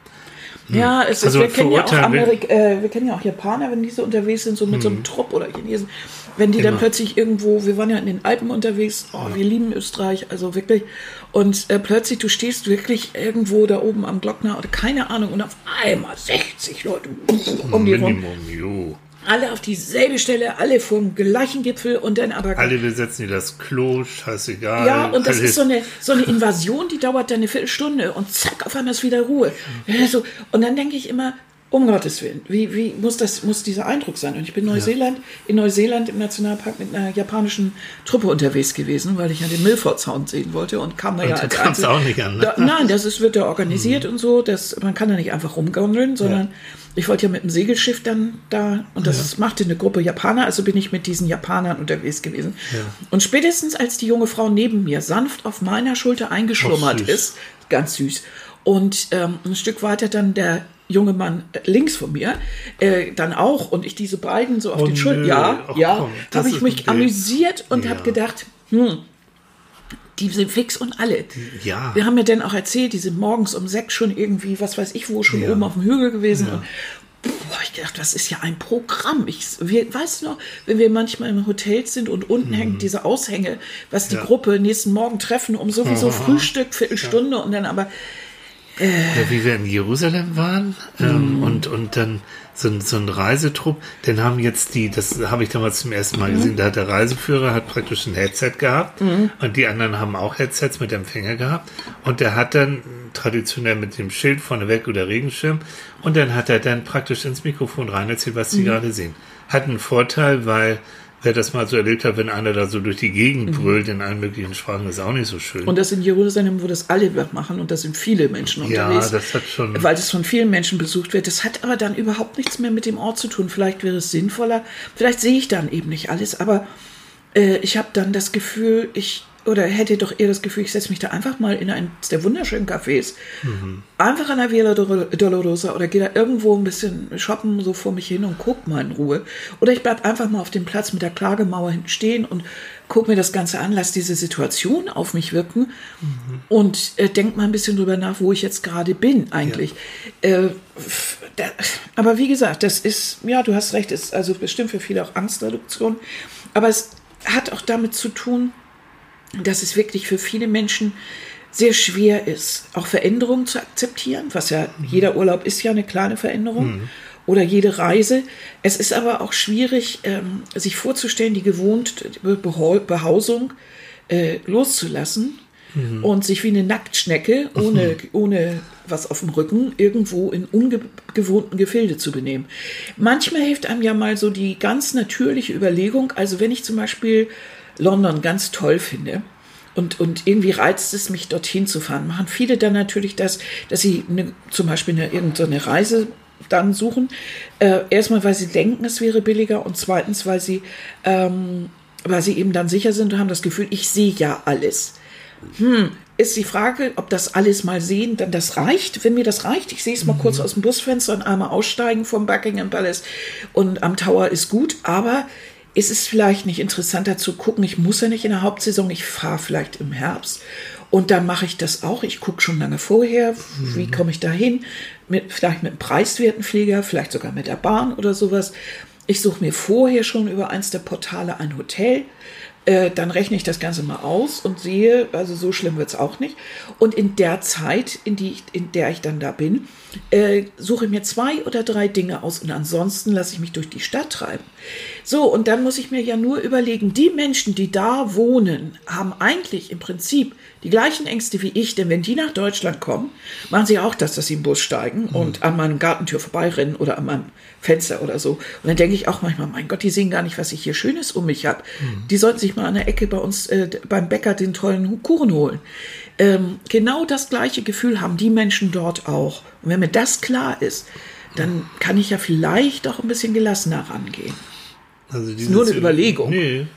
Ja, es ist, Also wir, kennen ja auch Amerik äh, wir kennen ja auch Japaner, wenn die so unterwegs sind, so mit so einem Trupp oder Chinesen. Wenn die dann Immer. plötzlich irgendwo, wir waren ja in den Alpen unterwegs, oh, wir lieben Österreich, also wirklich. Und äh, plötzlich, du stehst wirklich irgendwo da oben am Glockner oder keine Ahnung und auf einmal 60 Leute um die rum. Minimum. Alle auf dieselbe Stelle, alle vom gleichen Gipfel und dann aber Alle besetzen dir das Klo, scheißegal. Ja, und das alle, ist so eine, so eine Invasion, die dauert dann eine Viertelstunde und zack, auf einmal ist wieder Ruhe. So, und dann denke ich immer, um Gottes Willen, wie, wie muss das, muss dieser Eindruck sein? Und ich bin Neuseeland, in Neuseeland im Nationalpark mit einer japanischen Truppe unterwegs gewesen, weil ich ja den Milford Sound sehen wollte und kam da Und ja als Einzel- auch nicht an, ne? Da, nein, das ist, wird da organisiert und so, das, man kann da nicht einfach rumgondeln, sondern ich wollte ja mit dem Segelschiff dann da, und das machte eine Gruppe Japaner, also bin ich mit diesen Japanern unterwegs gewesen. Und spätestens als die junge Frau neben mir sanft auf meiner Schulter eingeschlummert süß. ist, ganz süß, und ähm, ein Stück weiter dann der junge Mann links von mir, äh, dann auch, und ich diese beiden so auf Oh den Schultern, ja, Ach ja, habe ich mich amüsiert und Ja. habe gedacht, hm, die sind fix und alle. Ja. Wir haben mir dann auch erzählt, die sind morgens um sechs schon irgendwie, was weiß ich wo, schon Ja. oben auf dem Hügel gewesen. Und boah, ich gedacht, das ist ja ein Programm. Ich wir, weißt du noch, wenn wir manchmal im Hotel sind und unten hängt diese Aushänge, was die Mhm. Ja. Gruppe nächsten Morgen treffen, um sowieso Frühstück, Viertelstunde und dann aber Ja, wie wir in Jerusalem waren ähm, und, und dann so ein, so ein Reisetrupp, den haben jetzt die, das habe ich damals zum ersten Mal gesehen, da hat der Reiseführer hat praktisch ein Headset gehabt und die anderen haben auch Headsets mit Empfänger gehabt und der hat dann traditionell mit dem Schild vorneweg oder Regenschirm und dann hat er dann praktisch ins Mikrofon rein erzählt, was sie gerade sehen. Hat einen Vorteil, weil wer das mal so erlebt hat, wenn einer da so durch die Gegend brüllt in allen möglichen Sprachen, ist auch nicht so schön. Und das in Jerusalem, wo das alle machen und da sind viele Menschen Ja, unterwegs. das hat schon- Weil das von vielen Menschen besucht wird. Das hat aber dann überhaupt nichts mehr mit dem Ort zu tun. Vielleicht wäre es sinnvoller. Vielleicht sehe ich dann eben nicht alles, aber äh, ich habe dann das Gefühl, ich oder hätte doch eher das Gefühl, ich setze mich da einfach mal in eines der wunderschönen Cafés, einfach an der Villa Dol- Dolorosa oder gehe da irgendwo ein bisschen shoppen so vor mich hin und guck mal in Ruhe. Oder ich bleib einfach mal auf dem Platz mit der Klagemauer hinten stehen und guck mir das Ganze an, lass diese Situation auf mich wirken und äh, denk mal ein bisschen drüber nach, wo ich jetzt gerade bin eigentlich. Äh, f- da, aber wie gesagt, das ist, ja, du hast recht, ist also bestimmt für viele auch Angstreduktion, aber es hat auch damit zu tun, dass es wirklich für viele Menschen sehr schwer ist, auch Veränderungen zu akzeptieren, was ja jeder Urlaub ist ja eine kleine Veränderung oder jede Reise. Es ist aber auch schwierig, ähm, sich vorzustellen, die gewohnte Beha- Behausung äh, loszulassen und sich wie eine Nacktschnecke ohne, ohne was auf dem Rücken irgendwo in ungewohnten Gefilde zu benehmen. Manchmal hilft einem ja mal so die ganz natürliche Überlegung, also wenn ich zum Beispiel London ganz toll finde, und, und irgendwie reizt es mich, dorthin zu fahren. Machen viele dann natürlich das, dass sie eine, zum Beispiel eine, irgendeine Reise dann suchen. Äh, erstmal, weil sie denken, es wäre billiger und zweitens, weil sie, ähm, weil sie eben dann sicher sind und haben das Gefühl, ich sehe ja alles. Hm, ist die Frage, ob das alles mal sehen, dann das reicht. Wenn mir das reicht, ich sehe es mal kurz aus dem Busfenster und einmal aussteigen vom Buckingham Palace und am Tower ist gut, aber ist es vielleicht nicht interessanter zu gucken, ich muss ja nicht in der Hauptsaison, ich fahre vielleicht im Herbst und dann mache ich das auch. Ich gucke schon lange vorher, wie komme ich da hin, mit, vielleicht mit einem preiswerten Flieger, vielleicht sogar mit der Bahn oder sowas. Ich suche mir vorher schon über eins der Portale ein Hotel. Äh, dann rechne ich das Ganze mal aus und sehe, also so schlimm wird es auch nicht. Und in der Zeit, in, die ich, in der ich dann da bin, äh, suche mir zwei oder drei Dinge aus und ansonsten lasse ich mich durch die Stadt treiben. So, und dann muss ich mir ja nur überlegen, die Menschen, die da wohnen, haben eigentlich im Prinzip die gleichen Ängste wie ich, denn wenn die nach Deutschland kommen, machen sie auch das, dass sie im Bus steigen und an meinem Gartentür vorbeirennen oder an meinem Fenster oder so. Und dann denke ich auch manchmal, mein Gott, die sehen gar nicht, was ich hier Schönes um mich habe. Die sollten sich mal an der Ecke bei uns äh, beim Bäcker den tollen Kuchen holen. Ähm, genau das gleiche Gefühl haben die Menschen dort auch. Und wenn mir das klar ist, dann kann ich ja vielleicht auch ein bisschen gelassener rangehen. Also dieses- nur eine Überlegung. Nee.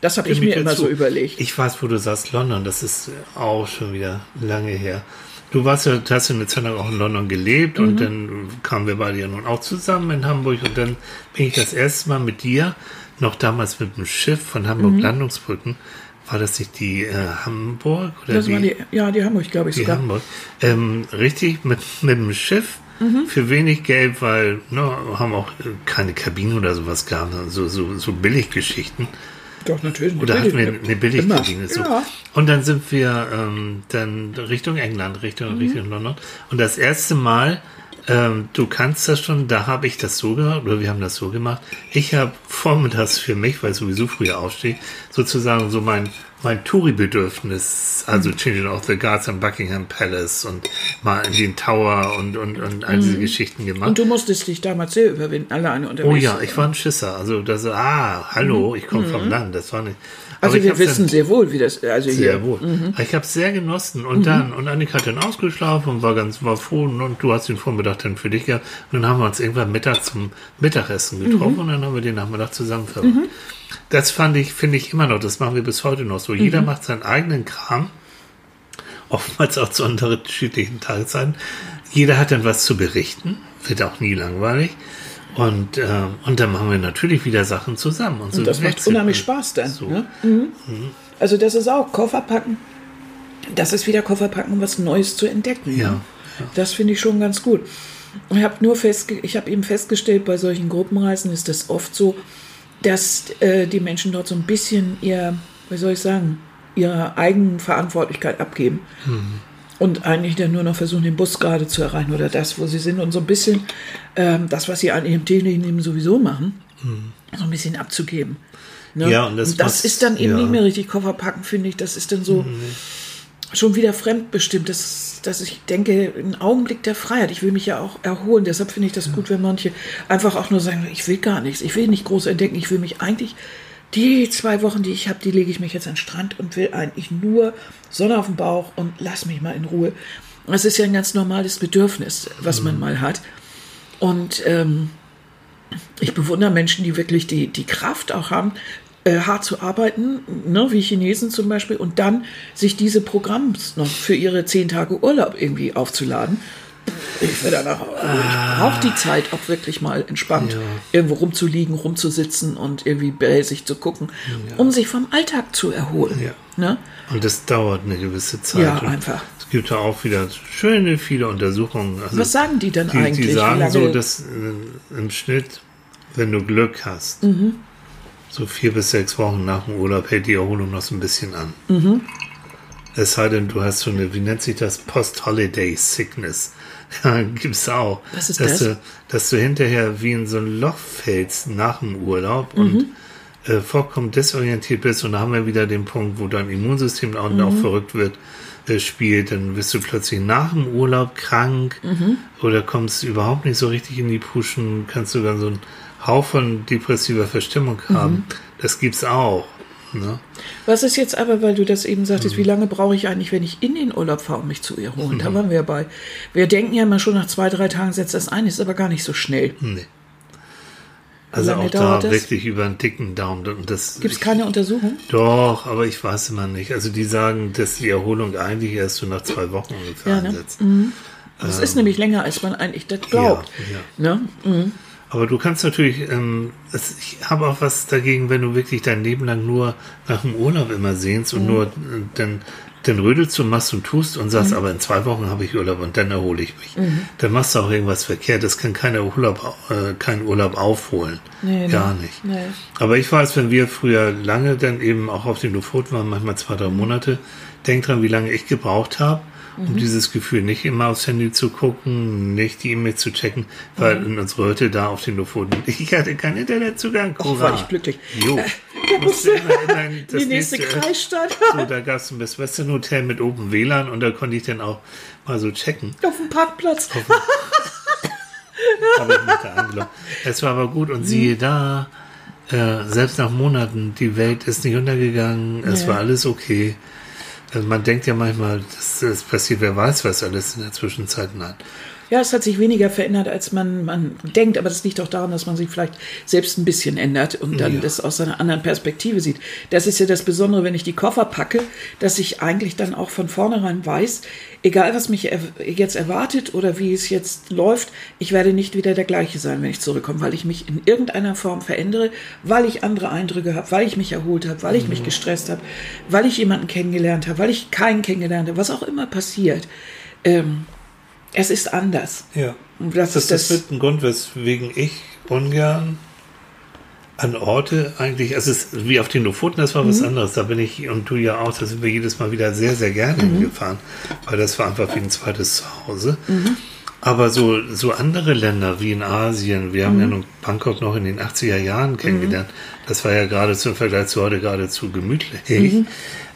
Das habe ich mir immer zu. so überlegt. Ich weiß, wo du sagst, London, das ist auch schon wieder lange her. Du warst ja, hast ja eine Zeit lang auch in London gelebt Mhm. und dann kamen wir beide ja nun auch zusammen in Hamburg und dann bin ich das erste Mal mit dir, noch damals mit dem Schiff von Hamburg Mhm. Landungsbrücken, war das nicht die äh, Hamburg oder Das die, war die, ja, die Hamburg, glaube ich die sogar. Hamburg, ähm, richtig mit, mit dem Schiff Mhm. für wenig Geld, weil ne, haben auch äh, keine Kabine oder sowas gehabt, so, so, so Billiggeschichten. Doch, natürlich. Oder hatten wir eine Billigkabine? So. Ja. Und dann sind wir ähm, dann Richtung England, Richtung, Mhm. Richtung London. Und das erste Mal, ähm, du kannst das schon, da habe ich das so gemacht, oder wir haben das so gemacht. Ich habe vormittags für mich, weil ich sowieso früher aufstehe, sozusagen so mein, mein Touri-Bedürfnis, also Mhm. Changing of the Guards am Buckingham Palace und mal in den Tower und, und, und all diese Geschichten gemacht. Mhm. Und du musstest dich damals sehr überwinden, alleine unterwegs. Oh ja, ich war ein Schisser. Also das, ah, hallo, ich komme vom Land. Das war nicht. Mhm. Also wir wissen sehr wohl, wie das, also sehr hier. wohl. Aber Ich habe es sehr genossen und dann und Annika hat dann ausgeschlafen und war ganz war froh und du hast den Vormittag dann für dich gehabt und dann haben wir uns irgendwann Mittag zum Mittagessen getroffen und dann haben wir den Nachmittag zusammen verbracht. Das fand ich finde ich immer noch. Das machen wir bis heute noch so. Jeder macht seinen eigenen Kram. Oftmals auch zu unterschiedlichen Tageszeiten. Jeder hat dann was zu berichten, wird auch nie langweilig. Und, ähm, und dann machen wir natürlich wieder Sachen zusammen. Und, so Und das macht unheimlich. Spaß dann. So. Ne? Mhm. Also das ist auch Koffer packen. Das ist wieder Koffer packen, um was Neues zu entdecken. Ja, ne? Das finde ich schon ganz gut. Ich habe nur festge ich habe eben festgestellt, bei solchen Gruppenreisen ist das oft so, dass äh, die Menschen dort so ein bisschen ihr, wie soll ich sagen, ihre Eigenverantwortlichkeit abgeben. Und eigentlich dann nur noch versuchen, den Bus gerade zu erreichen oder das, wo sie sind. Und so ein bisschen ähm, das, was sie an ihrem Teilnehmen sowieso machen, so ein bisschen abzugeben. Ne? Ja, und das passt- ist dann eben ja. nicht mehr richtig Koffer packen, finde ich. Das ist dann so schon wieder fremdbestimmt. Das, dass ich denke, ein Augenblick der Freiheit. Ich will mich ja auch erholen. Deshalb finde ich das gut, wenn manche einfach auch nur sagen, ich will gar nichts. Ich will nicht groß entdecken. Ich will mich eigentlich, die zwei Wochen, die ich habe, die lege ich mich jetzt an den Strand und will eigentlich nur Sonne auf dem Bauch und lass mich mal in Ruhe. Das ist ja ein ganz normales Bedürfnis, was man mal hat. Und ähm, ich bewundere Menschen, die wirklich die, die Kraft auch haben, äh, hart zu arbeiten, ne, wie Chinesen zum Beispiel, und dann sich diese Programms noch für ihre zehn Tage Urlaub irgendwie aufzuladen. Ich will danach, also ich brauche die Zeit auch wirklich mal entspannt Ja. irgendwo rumzuliegen, rumzusitzen und irgendwie bäsig zu gucken, um sich vom Alltag zu erholen. Ja. Ne? Und das dauert eine gewisse Zeit. Ja, einfach. Es gibt ja auch wieder schöne, viele Untersuchungen. Also Was sagen die denn die, eigentlich? Die sagen so, dass äh, im Schnitt, wenn du Glück hast, Mhm. so vier bis sechs Wochen nach dem Urlaub hält die Erholung noch so ein bisschen an. Mhm. Es sei denn, du hast so eine, wie nennt sich das, Post-Holiday-Sickness. Ja, gibt's auch. Was ist dass das? Du, dass du hinterher wie in so ein Loch fällst nach dem Urlaub Mhm. und äh, vollkommen desorientiert bist. Und da haben wir wieder den Punkt, wo dein Immunsystem auch, Mhm. auch verrückt wird, äh, spielt. Dann bist du plötzlich nach dem Urlaub krank Mhm. oder kommst überhaupt nicht so richtig in die Puschen, kannst sogar so einen Hauch von depressiver Verstimmung Mhm. haben. Das gibt's auch. Ne? Was ist jetzt aber, weil du das eben Mhm. sagtest, wie lange brauche ich eigentlich, wenn ich in den Urlaub fahre, um mich zu erholen? Mhm. Da waren wir bei. Wir denken ja immer schon nach zwei, drei Tagen setzt das ein, ist aber gar nicht so schnell. Nee. Also auch da das? wirklich über einen dicken Daumen. Gibt es keine Untersuchung? Doch, aber ich weiß immer nicht. Also die sagen, dass die Erholung eigentlich erst so nach zwei Wochen ungefähr Ja, ne? einsetzt. Das ist nämlich länger, als man eigentlich das glaubt. Ja, ja. Ne? Mhm. Aber du kannst natürlich, ähm, es, ich habe auch was dagegen, wenn du wirklich dein Leben lang nur nach dem Urlaub immer sehnst Mhm. und nur äh, dann, dann rödelst und machst und tust und Mhm. sagst, aber in zwei Wochen habe ich Urlaub und dann erhole ich mich. Dann machst du auch irgendwas verkehrt. Das kann keiner Urlaub, äh, kein Urlaub aufholen. Nee, Gar nee. nicht. Nee. Aber ich weiß, wenn wir früher lange dann eben auch auf den Lofoten waren, manchmal zwei, drei Monate, denk dran, wie lange ich gebraucht habe, Mhm. um dieses Gefühl nicht immer aufs Handy zu gucken, nicht die E-Mail zu checken, weil Mhm. in unserer Hütte da auf den Lofoten, ich hatte keinen Internetzugang. Och, war ich glücklich. Jo. Musste immer in das Die nächste Kreisstadt. So, da gab es ein Best Western Hotel mit Open WLAN und da konnte ich dann auch mal so checken. Auf dem Parkplatz. Aber ich mit der Angelung. Es war aber gut und siehe da, äh, selbst nach Monaten, die Welt ist nicht untergegangen, es Nee. war alles okay. Also man denkt ja manchmal, dass das passiert, wer weiß, was alles in der Zwischenzeit hat. Ja, es hat sich weniger verändert, als man, man denkt, aber das liegt auch daran, dass man sich vielleicht selbst ein bisschen ändert und dann Ja. das aus einer anderen Perspektive sieht. Das ist ja das Besondere, wenn ich die Koffer packe, dass ich eigentlich dann auch von vornherein weiß, egal was mich jetzt erwartet oder wie es jetzt läuft, ich werde nicht wieder der gleiche sein, wenn ich zurückkomme, weil ich mich in irgendeiner Form verändere, weil ich andere Eindrücke habe, weil ich mich erholt habe, weil ich mich gestresst habe, weil ich jemanden kennengelernt habe, weil ich keinen kennengelernt habe, was auch immer passiert. Ähm, es ist anders. Ja. Und das, Das, ist das das. wird ein Grund, weswegen ich ungern an Orte eigentlich, also es ist wie auf den Lofoten, das war was Mhm. anderes. Da bin ich und du ja auch, da sind wir jedes Mal wieder sehr, sehr gerne Mhm. hingefahren, weil das war einfach wie ein zweites Zuhause. Aber so, so andere Länder wie in Asien, wir Mhm. haben ja nun Bangkok noch in den 80er Jahren kennengelernt. Das war ja geradezu im Vergleich zu heute geradezu gemütlich.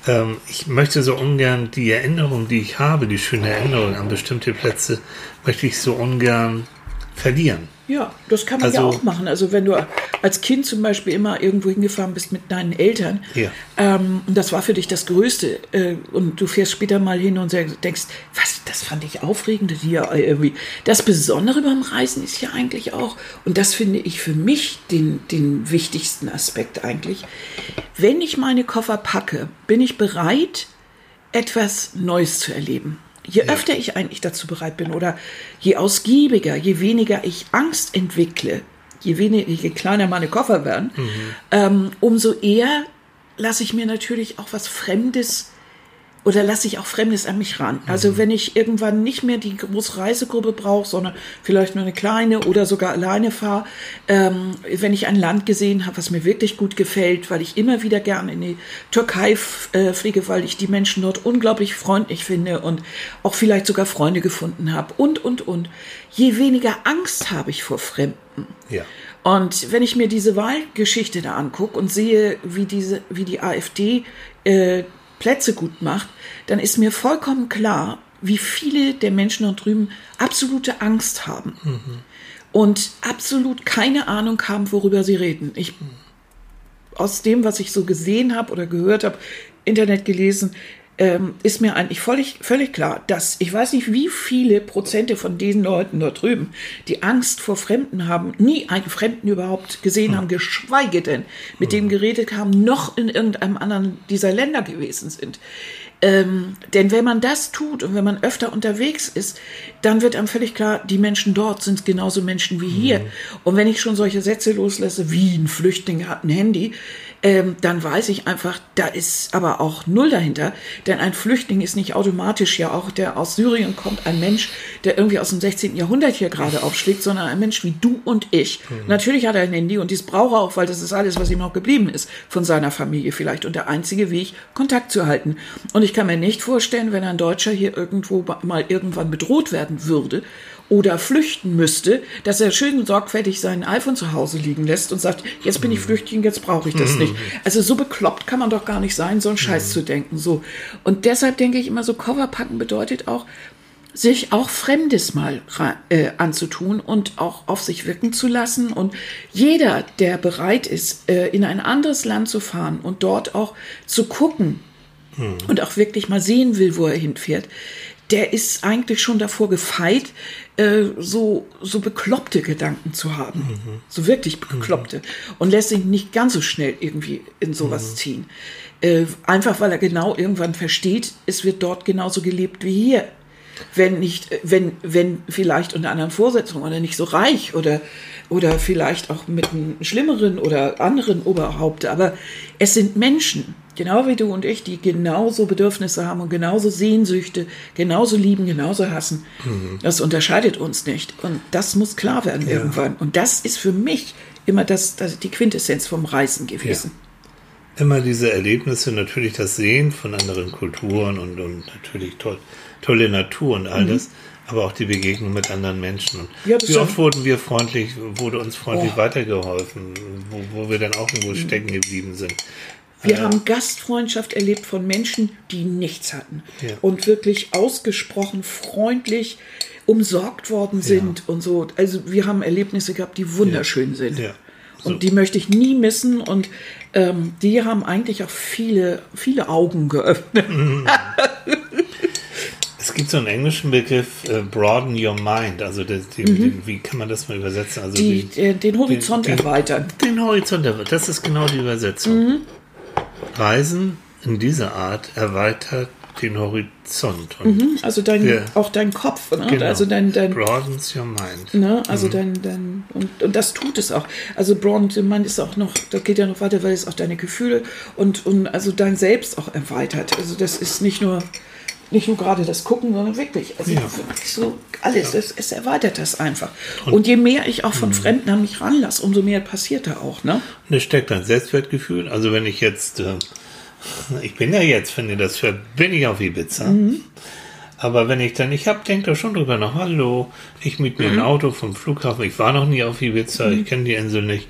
Ähm, ich möchte so ungern die Erinnerung, die ich habe, die schöne Erinnerung an bestimmte Plätze, möchte ich so ungern verlieren. Ja, das kann man ja Also- auch machen. Also wenn du als Kind zum Beispiel immer irgendwo hingefahren bist mit deinen Eltern, Ja. ähm, und das war für dich das Größte, äh, und du fährst später mal hin und denkst, was, das fand ich aufregend hier irgendwie. Das Besondere beim Reisen ist ja eigentlich auch, und das finde ich für mich den, den wichtigsten Aspekt eigentlich, wenn ich meine Koffer packe, bin ich bereit, etwas Neues zu erleben. Je öfter ich eigentlich dazu bereit bin oder je ausgiebiger, je weniger ich Angst entwickle, je weniger, je kleiner meine Koffer werden, ähm, umso eher lasse ich mir natürlich auch was Fremdes oder lasse ich auch Fremdes an mich ran? Also wenn ich irgendwann nicht mehr die große Reisegruppe brauche, sondern vielleicht nur eine kleine oder sogar alleine fahre, ähm, wenn ich ein Land gesehen habe, was mir wirklich gut gefällt, weil ich immer wieder gerne in die Türkei äh, fliege, weil ich die Menschen dort unglaublich freundlich finde und auch vielleicht sogar Freunde gefunden habe und, und, und. Je weniger Angst habe ich vor Fremden. Ja. Und wenn ich mir diese Wahlgeschichte da angucke und sehe, wie diese, wie die AfD äh, Plätze gut macht, dann ist mir vollkommen klar, wie viele der Menschen dort drüben absolute Angst haben mhm. und absolut keine Ahnung haben, worüber sie reden. Ich aus dem, was ich so gesehen habe oder gehört habe, Internet gelesen, ähm, ist mir eigentlich völlig, völlig klar, dass ich weiß nicht, wie viele Prozente von diesen Leuten dort drüben, die Angst vor Fremden haben, nie einen Fremden überhaupt gesehen haben, geschweige denn mit dem geredet haben, noch in irgendeinem anderen dieser Länder gewesen sind. Ähm, denn wenn man das tut und wenn man öfter unterwegs ist, dann wird einem völlig klar, die Menschen dort sind genauso Menschen wie hier. Mhm. Und wenn ich schon solche Sätze loslasse, wie ein Flüchtling hat ein Handy, ähm, dann weiß ich einfach, da ist aber auch null dahinter. Denn ein Flüchtling ist nicht automatisch ja auch, der aus Syrien kommt, ein Mensch, der irgendwie aus dem 16. Jahrhundert hier gerade aufschlägt, sondern ein Mensch wie du und ich. Mhm. Natürlich hat er ein Handy und dies braucht er auch, weil das ist alles, was ihm noch geblieben ist von seiner Familie vielleicht und der einzige Weg, Kontakt zu halten. Und ich kann mir nicht vorstellen, wenn ein Deutscher hier irgendwo mal irgendwann bedroht werden würde oder flüchten müsste, dass er schön sorgfältig sein iPhone zu Hause liegen lässt und sagt, jetzt bin ich Flüchtling, jetzt brauche ich das nicht. Also so bekloppt kann man doch gar nicht sein, so einen Scheiß zu denken. So. Und deshalb denke ich immer so, Coverpacken bedeutet auch, sich auch Fremdes mal äh, anzutun und auch auf sich wirken zu lassen. Und jeder, der bereit ist, äh, in ein anderes Land zu fahren und dort auch zu gucken und auch wirklich mal sehen will, wo er hinfährt, der ist eigentlich schon davor gefeit, äh, so, so bekloppte Gedanken zu haben. Mhm. So wirklich bekloppte. Mhm. Und lässt sich nicht ganz so schnell irgendwie in sowas mhm. ziehen. Äh, einfach weil er genau irgendwann versteht, es wird dort genauso gelebt wie hier. Wenn nicht, wenn, wenn vielleicht unter anderen Vorsetzungen oder nicht so reich oder, oder vielleicht auch mit einem schlimmeren oder anderen Oberhaupt. Aber es sind Menschen genau wie du und ich, die genauso Bedürfnisse haben und genauso Sehnsüchte, genauso lieben, genauso hassen. Mhm. Das unterscheidet uns nicht. Und das muss klar werden ja. irgendwann. Und das ist für mich immer das, das die Quintessenz vom Reisen gewesen. Ja. Immer diese Erlebnisse, natürlich das Sehen von anderen Kulturen und, und natürlich toll, tolle Natur und all mhm. Aber auch die Begegnung mit anderen Menschen. Ja, Wie oft wurden wir freundlich, wurde uns freundlich oh. weitergeholfen, wo, wo wir dann auch irgendwo stecken geblieben sind. Wir ja. haben Gastfreundschaft erlebt von Menschen, die nichts hatten ja. und wirklich ausgesprochen freundlich umsorgt worden sind ja. und so. Also wir haben Erlebnisse gehabt, die wunderschön sind. So. Und die möchte ich nie missen und ähm, die haben eigentlich auch viele, viele Augen geöffnet. Mhm. Es gibt so einen englischen Begriff, äh, broaden your mind. Also das, die, mhm. die, wie kann man das mal übersetzen? Also die, den, den Horizont den, erweitern. Den Horizont erweitern. Das ist genau die Übersetzung. Mhm. Reisen in dieser Art erweitert den Horizont. Mhm, also dein, wir, auch dein Kopf, ne? genau, also dein, dein broadens your mind. Ne? Also mhm. dein, dein und, und das tut es auch. Also broadens your mind ist auch noch, da geht ja noch weiter, weil es auch deine Gefühle und, und also dein Selbst auch erweitert. Also das ist nicht nur nicht nur gerade das Gucken, sondern wirklich. Also ja. wirklich so alles. Ja. Es, es, erweitert das einfach. Und, und, je mehr ich auch von mhm. Fremden an mich ranlasse, umso mehr passiert da auch. Ne? Und es steckt ein Selbstwertgefühl. Also wenn ich jetzt, äh, ich bin ja jetzt, wenn ihr das hört, bin ich auf Ibiza. Mhm. Aber wenn ich dann, ich habe, denke da schon drüber nach, hallo, ich miete mir mhm. ein Auto vom Flughafen, ich war noch nie auf Ibiza, mhm. ich kenne die Insel nicht.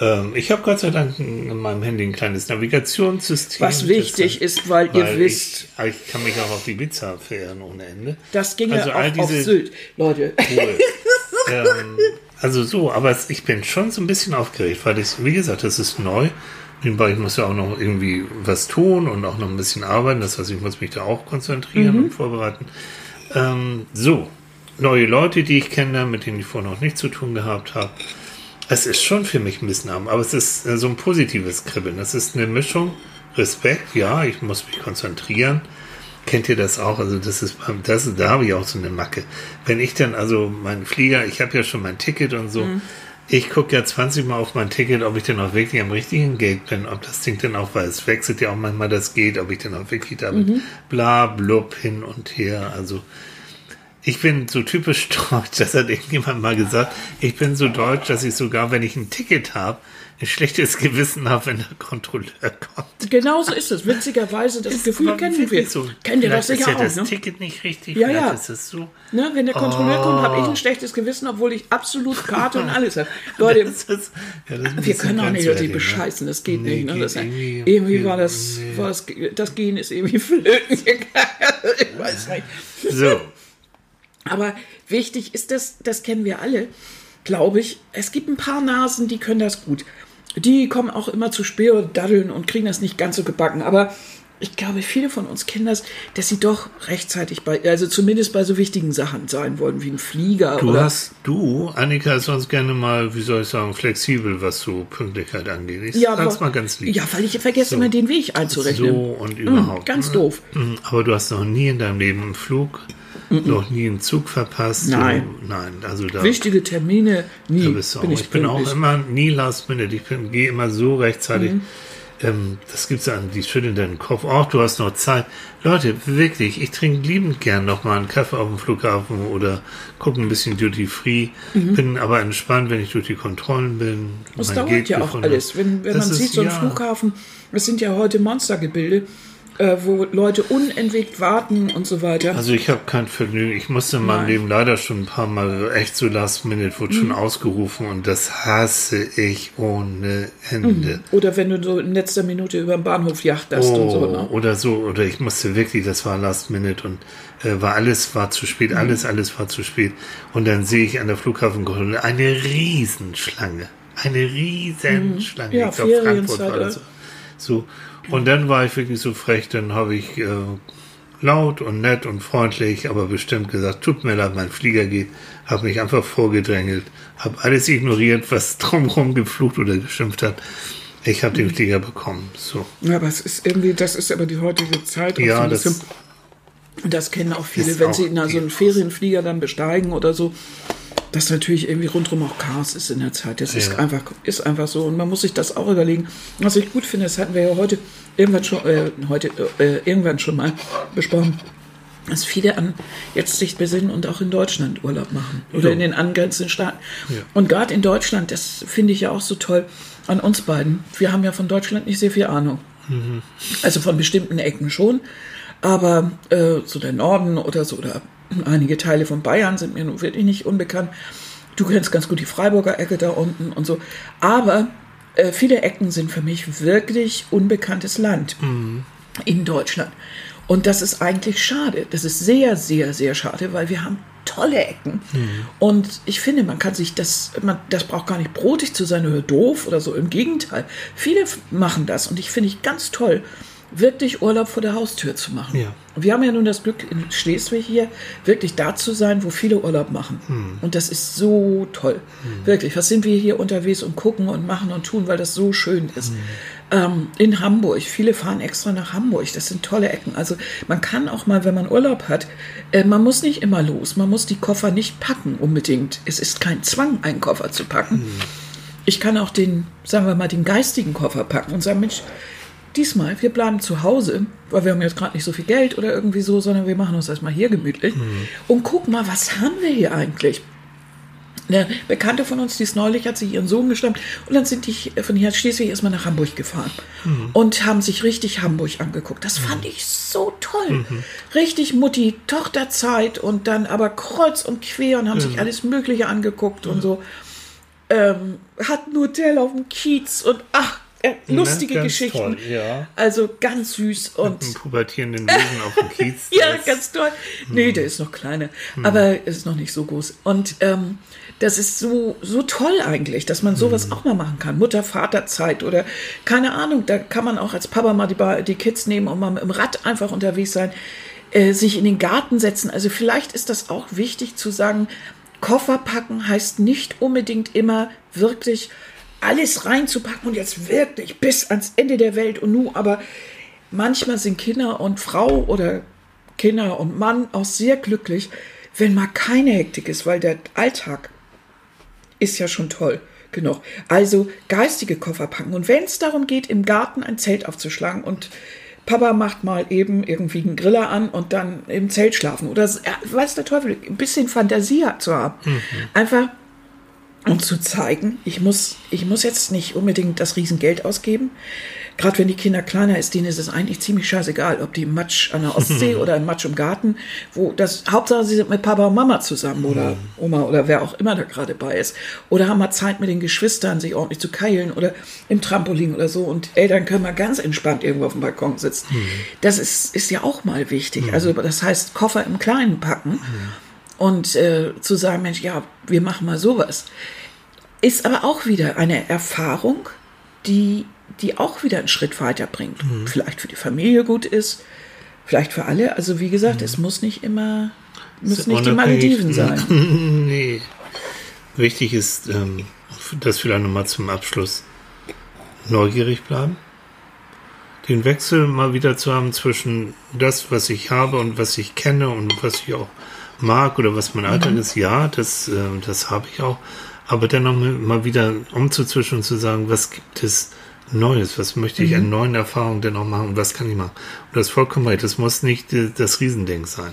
Ähm, ich habe Gott sei Dank in meinem Handy ein kleines Navigationssystem. Was wichtig ist, weil, weil, ihr wisst. Ich, ich, kann mich auch auf Ibiza fähren ohne Ende. Das ging also ja auch diese, auf Sylt, Leute. Cool. ähm, also so, aber ich bin schon so ein bisschen aufgeregt, weil ich, wie gesagt, das ist neu. Nebenbei, ich muss ja auch noch irgendwie was tun und auch noch ein bisschen arbeiten. Das heißt, ich muss mich da auch konzentrieren mhm. und vorbereiten. Ähm, so, neue Leute, die ich kenne, mit denen ich vorher noch nichts zu tun gehabt habe. Es ist schon für mich Missnahmen, aber es ist äh, so ein positives Kribbeln. Es ist eine Mischung. Respekt, ja, ich muss mich konzentrieren. Kennt ihr das auch? Also das ist, das ist da habe ich auch so eine Macke. Wenn ich dann also meinen Flieger, ich habe ja schon mein Ticket und so. Mhm. Ich gucke ja 20 Mal auf mein Ticket, ob ich denn auch wirklich am richtigen Gate bin, ob das Ding denn auch, weil es wechselt ja auch manchmal das Gate, ob ich denn auch wirklich da bin. Mhm. Bla, blub, hin und her. Also, ich bin so typisch deutsch, das hat irgendjemand mal gesagt. Ich bin so deutsch, dass ich sogar, wenn ich ein Ticket habe, ein schlechtes Gewissen habe, wenn der Kontrolleur kommt. Genau so ist es. Witzigerweise, das Ist Gefühl kennen wir. so. Kennt ihr das sicher ist ja auch, das ne? Ticket nicht richtig, Ja, ja. ist es so. Ne, wenn der Kontrolleur kommt, habe ich Oh. ein schlechtes Gewissen, obwohl ich absolut Karte und alles habe. Leute, Das ist, ja, das wir können auch nicht die ne? bescheißen, das geht Nee, nicht. Ne? geht Das, irgendwie- irgendwie war das, nee. war das, das Gehen ist irgendwie flöten ich weiß nicht. So, Aber wichtig ist das, das kennen wir alle, glaube ich. Es gibt ein paar Nasen, die können das gut. Die kommen auch immer zu spät und daddeln und kriegen das nicht ganz so gebacken. Aber ich glaube, viele von uns kennen das, dass sie doch rechtzeitig bei, also zumindest bei so wichtigen Sachen sein wollen, wie ein Flieger du oder. hast, du, Annika, ist sonst gerne mal, wie soll ich sagen, flexibel, was so Pünktlichkeit angeht. Ich ja, sag's mal ganz lieb. Ja, weil ich vergesse immer den Weg einzurechnen. So und überhaupt. ganz ne? doof. Mhm, Aber du hast noch nie in deinem Leben einen Flug, noch nie einen Zug verpasst. Nein. Du, nein, also da, Wichtige Termine, nie da bist du auch. bin Ich, ich, bin auch immer nie last minute. Ich bin, gehe immer so rechtzeitig. Mhm. Ähm, das gibt's an, die schütteln deinen Kopf. Auch du hast noch Zeit. Leute, wirklich, ich trinke liebend gern noch mal einen Kaffee auf dem Flughafen oder gucke ein bisschen Duty Free. Bin aber entspannt, wenn ich durch die Kontrollen bin. Mhm. Das dauert Gate ja auch alles. Wenn, wenn man sieht, so ein ja. Flughafen, das sind ja heute Monstergebilde, äh, wo Leute unentwegt warten und so weiter. Also ich habe kein Vergnügen. Ich musste in meinem Nein. Mhm. Leben leider schon ein paar Mal echt so Last Minute wurde schon ausgerufen und das hasse ich ohne Ende. Oder wenn du so in letzter Minute über den Bahnhof jachterst und so. Oh, Ne? oder so, oder ich musste wirklich, das war Last Minute und äh, war alles war zu spät, Mhm. alles, alles war zu spät. Und dann sehe ich an der Flughafenkontrolle eine Riesenschlange. Eine Riesenschlange. Mhm. Ja, ich glaube, Frankfurt war das. äh. So. Und dann war ich wirklich so frech, dann habe ich äh, laut und nett und freundlich, aber bestimmt gesagt, tut mir leid, mein Flieger geht, habe mich einfach vorgedrängelt, habe alles ignoriert, was drumherum geflucht oder geschimpft hat. Ich habe den Flieger bekommen. So. Ja, aber es ist irgendwie, das ist aber die heutige Zeit. Ja, das- bisschen- das kennen auch viele, wenn auch sie in so einen Ferienflieger dann besteigen oder so, dass natürlich irgendwie rundherum auch Chaos ist in der Zeit. Das ist Ja. einfach, ist einfach so. Und man muss sich das auch überlegen. Was ich gut finde, das hatten wir ja heute irgendwann schon, äh, heute, äh, irgendwann schon mal besprochen, dass viele an jetzt sich besinnen und auch in Deutschland Urlaub machen oder Ja. in den angrenzenden Staaten. Ja. Und gerade in Deutschland, das finde ich ja auch so toll an uns beiden. Wir haben ja von Deutschland nicht sehr viel Ahnung. Also von bestimmten Ecken schon. Aber äh, so der Norden oder so oder einige Teile von Bayern sind mir nun wirklich nicht unbekannt. Du kennst ganz gut die Freiburger Ecke da unten und so. Aber äh, viele Ecken sind für mich wirklich unbekanntes Land in Deutschland. Und das ist eigentlich schade. Das ist sehr, sehr, sehr schade, weil wir haben tolle Ecken. Und ich finde, man kann sich das, man, das braucht gar nicht brotig zu sein oder doof oder so. Im Gegenteil. Viele machen das und ich finde ich ganz toll, wirklich Urlaub vor der Haustür zu machen. Ja. Und wir haben ja nun das Glück, in Schleswig hier wirklich da zu sein, wo viele Urlaub machen. Und das ist so toll. Wirklich. Was sind wir hier unterwegs und gucken und machen und tun, weil das so schön ist. Ähm, in Hamburg. Viele fahren extra nach Hamburg. Das sind tolle Ecken. Also man kann auch mal, wenn man Urlaub hat, äh, man muss nicht immer los. Man muss die Koffer nicht packen unbedingt. Es ist kein Zwang, einen Koffer zu packen. Ich kann auch den, sagen wir mal, den geistigen Koffer packen und sagen, Mensch, diesmal, wir bleiben zu Hause, weil wir haben jetzt gerade nicht so viel Geld oder irgendwie so, sondern wir machen uns erstmal hier gemütlich und gucken mal, was haben wir hier eigentlich? Eine Bekannte von uns, die ist neulich, hat sich ihren Sohn gestammt und dann sind die von hier aus Schleswig erstmal nach Hamburg gefahren und haben sich richtig Hamburg angeguckt. Das fand ich so toll. Richtig Mutti-Tochter-Zeit und dann aber kreuz und quer und haben sich alles Mögliche angeguckt und so. Ähm, hatten ein Hotel auf dem Kiez und ach, äh, lustige ganz Geschichten. toll, ja. Also ganz süß und Einen pubertierenden Wesen auf dem Kiez. ja, ganz toll. Nee, der ist noch kleiner, aber ist noch nicht so groß. Und ähm, das ist so, so toll eigentlich, dass man sowas auch mal machen kann. Mutter-Vater-Zeit oder keine Ahnung, da kann man auch als Papa mal die, die Kids nehmen und mal mit dem Rad einfach unterwegs sein, äh, sich in den Garten setzen. Also vielleicht ist das auch wichtig zu sagen, Koffer packen heißt nicht unbedingt immer wirklich alles reinzupacken und jetzt wirklich bis ans Ende der Welt und nu, aber manchmal sind Kinder und Frau oder Kinder und Mann auch sehr glücklich, wenn mal keine Hektik ist, weil der Alltag ist ja schon toll. genug. Also geistige Koffer packen. Und wenn es darum geht, im Garten ein Zelt aufzuschlagen und Papa macht mal eben irgendwie einen Griller an und dann im Zelt schlafen. Oder ja, weiß der Teufel, ein bisschen Fantasie zu haben. Mhm. Einfach um zu zeigen, ich muss, ich muss jetzt nicht unbedingt das Riesengeld ausgeben. Gerade wenn die Kinder kleiner ist, denen ist es eigentlich ziemlich scheißegal, ob die im Matsch an der Ostsee oder im Matsch im Garten, wo das, Hauptsache sie sind mit Papa und Mama zusammen oder Oma oder wer auch immer da gerade bei ist. Oder haben mal Zeit mit den Geschwistern, sich ordentlich zu keilen oder im Trampolin oder so und Eltern können mal ganz entspannt irgendwo auf dem Balkon sitzen. Mhm. Das ist, ist ja auch mal wichtig. Mhm. Also das heißt, Koffer im Kleinen packen. Und äh, zu sagen, Mensch, ja, wir machen mal sowas. Ist aber auch wieder eine Erfahrung, die, die auch wieder einen Schritt weiterbringt. Mhm. Vielleicht für die Familie gut ist, vielleicht für alle. Also wie gesagt, mhm. es muss nicht immer, müssen nicht die Malediven sein. nee. Wichtig ist, ähm, das vielleicht nochmal zum Abschluss, neugierig bleiben. Den Wechsel mal wieder zu haben zwischen das, was ich habe und was ich kenne und was ich auch mag oder was mein Alltag mhm. ist, ja, das, äh, das habe ich auch. Aber dann noch mal wieder umzuzwischen und zu sagen, was gibt es Neues, was möchte ich mhm. an neuen Erfahrungen denn noch machen und was kann ich machen. Und das ist vollkommen recht, das muss nicht äh, das Riesending sein.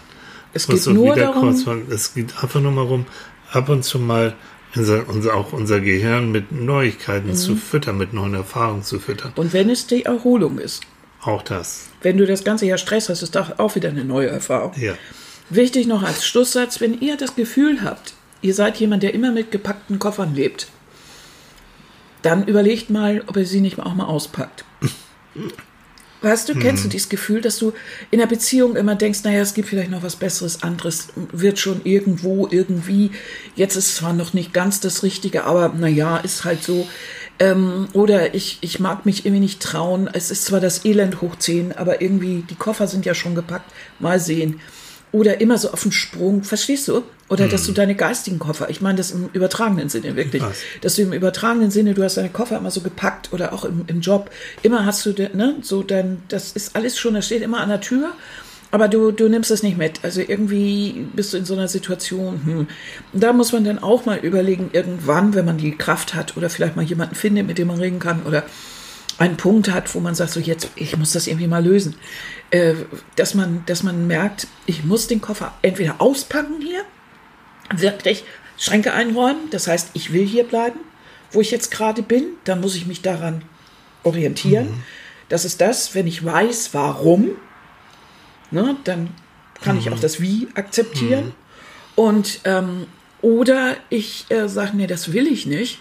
Es geht nur darum, es geht einfach nur mal rum, ab und zu mal unser, unser, auch unser Gehirn mit Neuigkeiten mhm. zu füttern, mit neuen Erfahrungen zu füttern. Und wenn es die Erholung ist. Auch das. Wenn du das ganze Jahr Stress hast, ist das auch wieder eine neue Erfahrung. Ja. Wichtig noch als Schlusssatz, wenn ihr das Gefühl habt, ihr seid jemand, der immer mit gepackten Koffern lebt, dann überlegt mal, ob ihr sie nicht auch mal auspackt. Weißt du, kennst mhm. du dieses Gefühl, dass du in der Beziehung immer denkst, naja, es gibt vielleicht noch was Besseres, anderes wird schon irgendwo, irgendwie. Jetzt ist zwar noch nicht ganz das Richtige, aber naja, ist halt so. Ähm, oder ich, ich mag mich irgendwie nicht trauen. Es ist zwar das Elend hochziehen, aber irgendwie, die Koffer sind ja schon gepackt. Mal sehen oder immer so auf den Sprung, verstehst du? Oder hm. dass du hm. deine geistigen Koffer, ich meine das im übertragenen Sinne wirklich, Was? dass du im übertragenen Sinne, du hast deine Koffer immer so gepackt oder auch im, im Job, immer hast du, ne, so dann, das ist alles schon, das steht immer an der Tür, aber du, du nimmst es nicht mit. Also irgendwie bist du in so einer Situation, hm. da muss man dann auch mal überlegen, irgendwann, wenn man die Kraft hat oder vielleicht mal jemanden findet, mit dem man reden kann oder einen Punkt hat, wo man sagt, so jetzt, ich muss das irgendwie mal lösen. Äh, dass, man, dass man merkt, ich muss den Koffer entweder auspacken hier, wirklich Schränke einräumen, das heißt, ich will hier bleiben, wo ich jetzt gerade bin, dann muss ich mich daran orientieren. Mhm. Das ist das, wenn ich weiß, warum, ne, dann kann mhm. ich auch das Wie akzeptieren. Mhm. Und ähm, oder ich äh, sage, nee, das will ich nicht,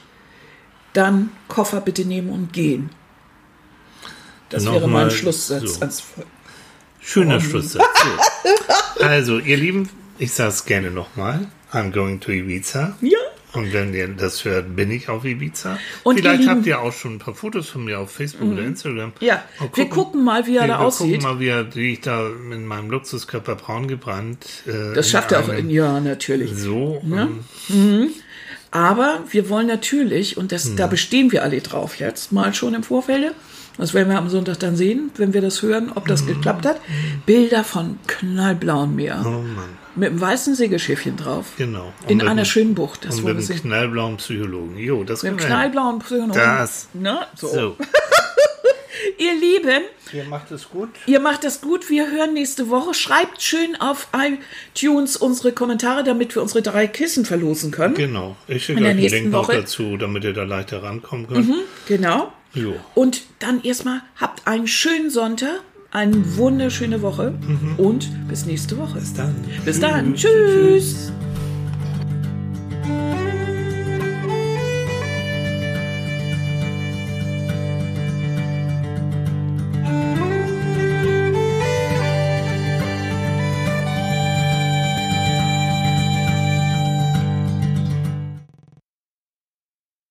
dann Koffer bitte nehmen und gehen. Das wäre mein Schlusssatz. So. Schöner Schlusssatz. So. Also, ihr Lieben, ich sage es gerne nochmal. I'm going to Ibiza. Ja. Und wenn ihr das hört, bin ich auf Ibiza. Und Vielleicht ihr habt ihr auch schon ein paar Fotos von mir auf Facebook mhm. oder Instagram. Ja, gucken, wir gucken mal, wie er da aussieht. Wir gucken mal, wie, er, wie ich da in meinem Luxuskörper braun gebrannt. Äh, das schafft er auch in Jahr natürlich. So. Ja? Ähm, mhm. Aber wir wollen natürlich, und das, mhm. da bestehen wir alle drauf jetzt, mal schon im Vorfeld, das werden wir am Sonntag dann sehen, wenn wir das hören, ob das mhm. geklappt hat. Bilder von knallblauem Meer. Oh Mann. Mit einem weißen Segelschiffchen drauf. Genau. Und in einer schönen Bucht. Das und mit einem knallblauen Psychologen. Jo, das Mit einem knallblauen Psychologen. Das. Na, so. so. ihr Lieben. Ihr macht es gut. Ihr macht es gut. Wir hören nächste Woche. Schreibt schön auf iTunes unsere Kommentare, damit wir unsere drei Kissen verlosen können. Genau. Ich schicke euch einen Link noch dazu, damit ihr da leichter rankommen könnt. Mhm, genau. Jo. Und dann erstmal habt einen schönen Sonntag, eine wunderschöne Woche mhm. und bis nächste Woche. Bis dann. Bis dann. Tschüss. Tschüss.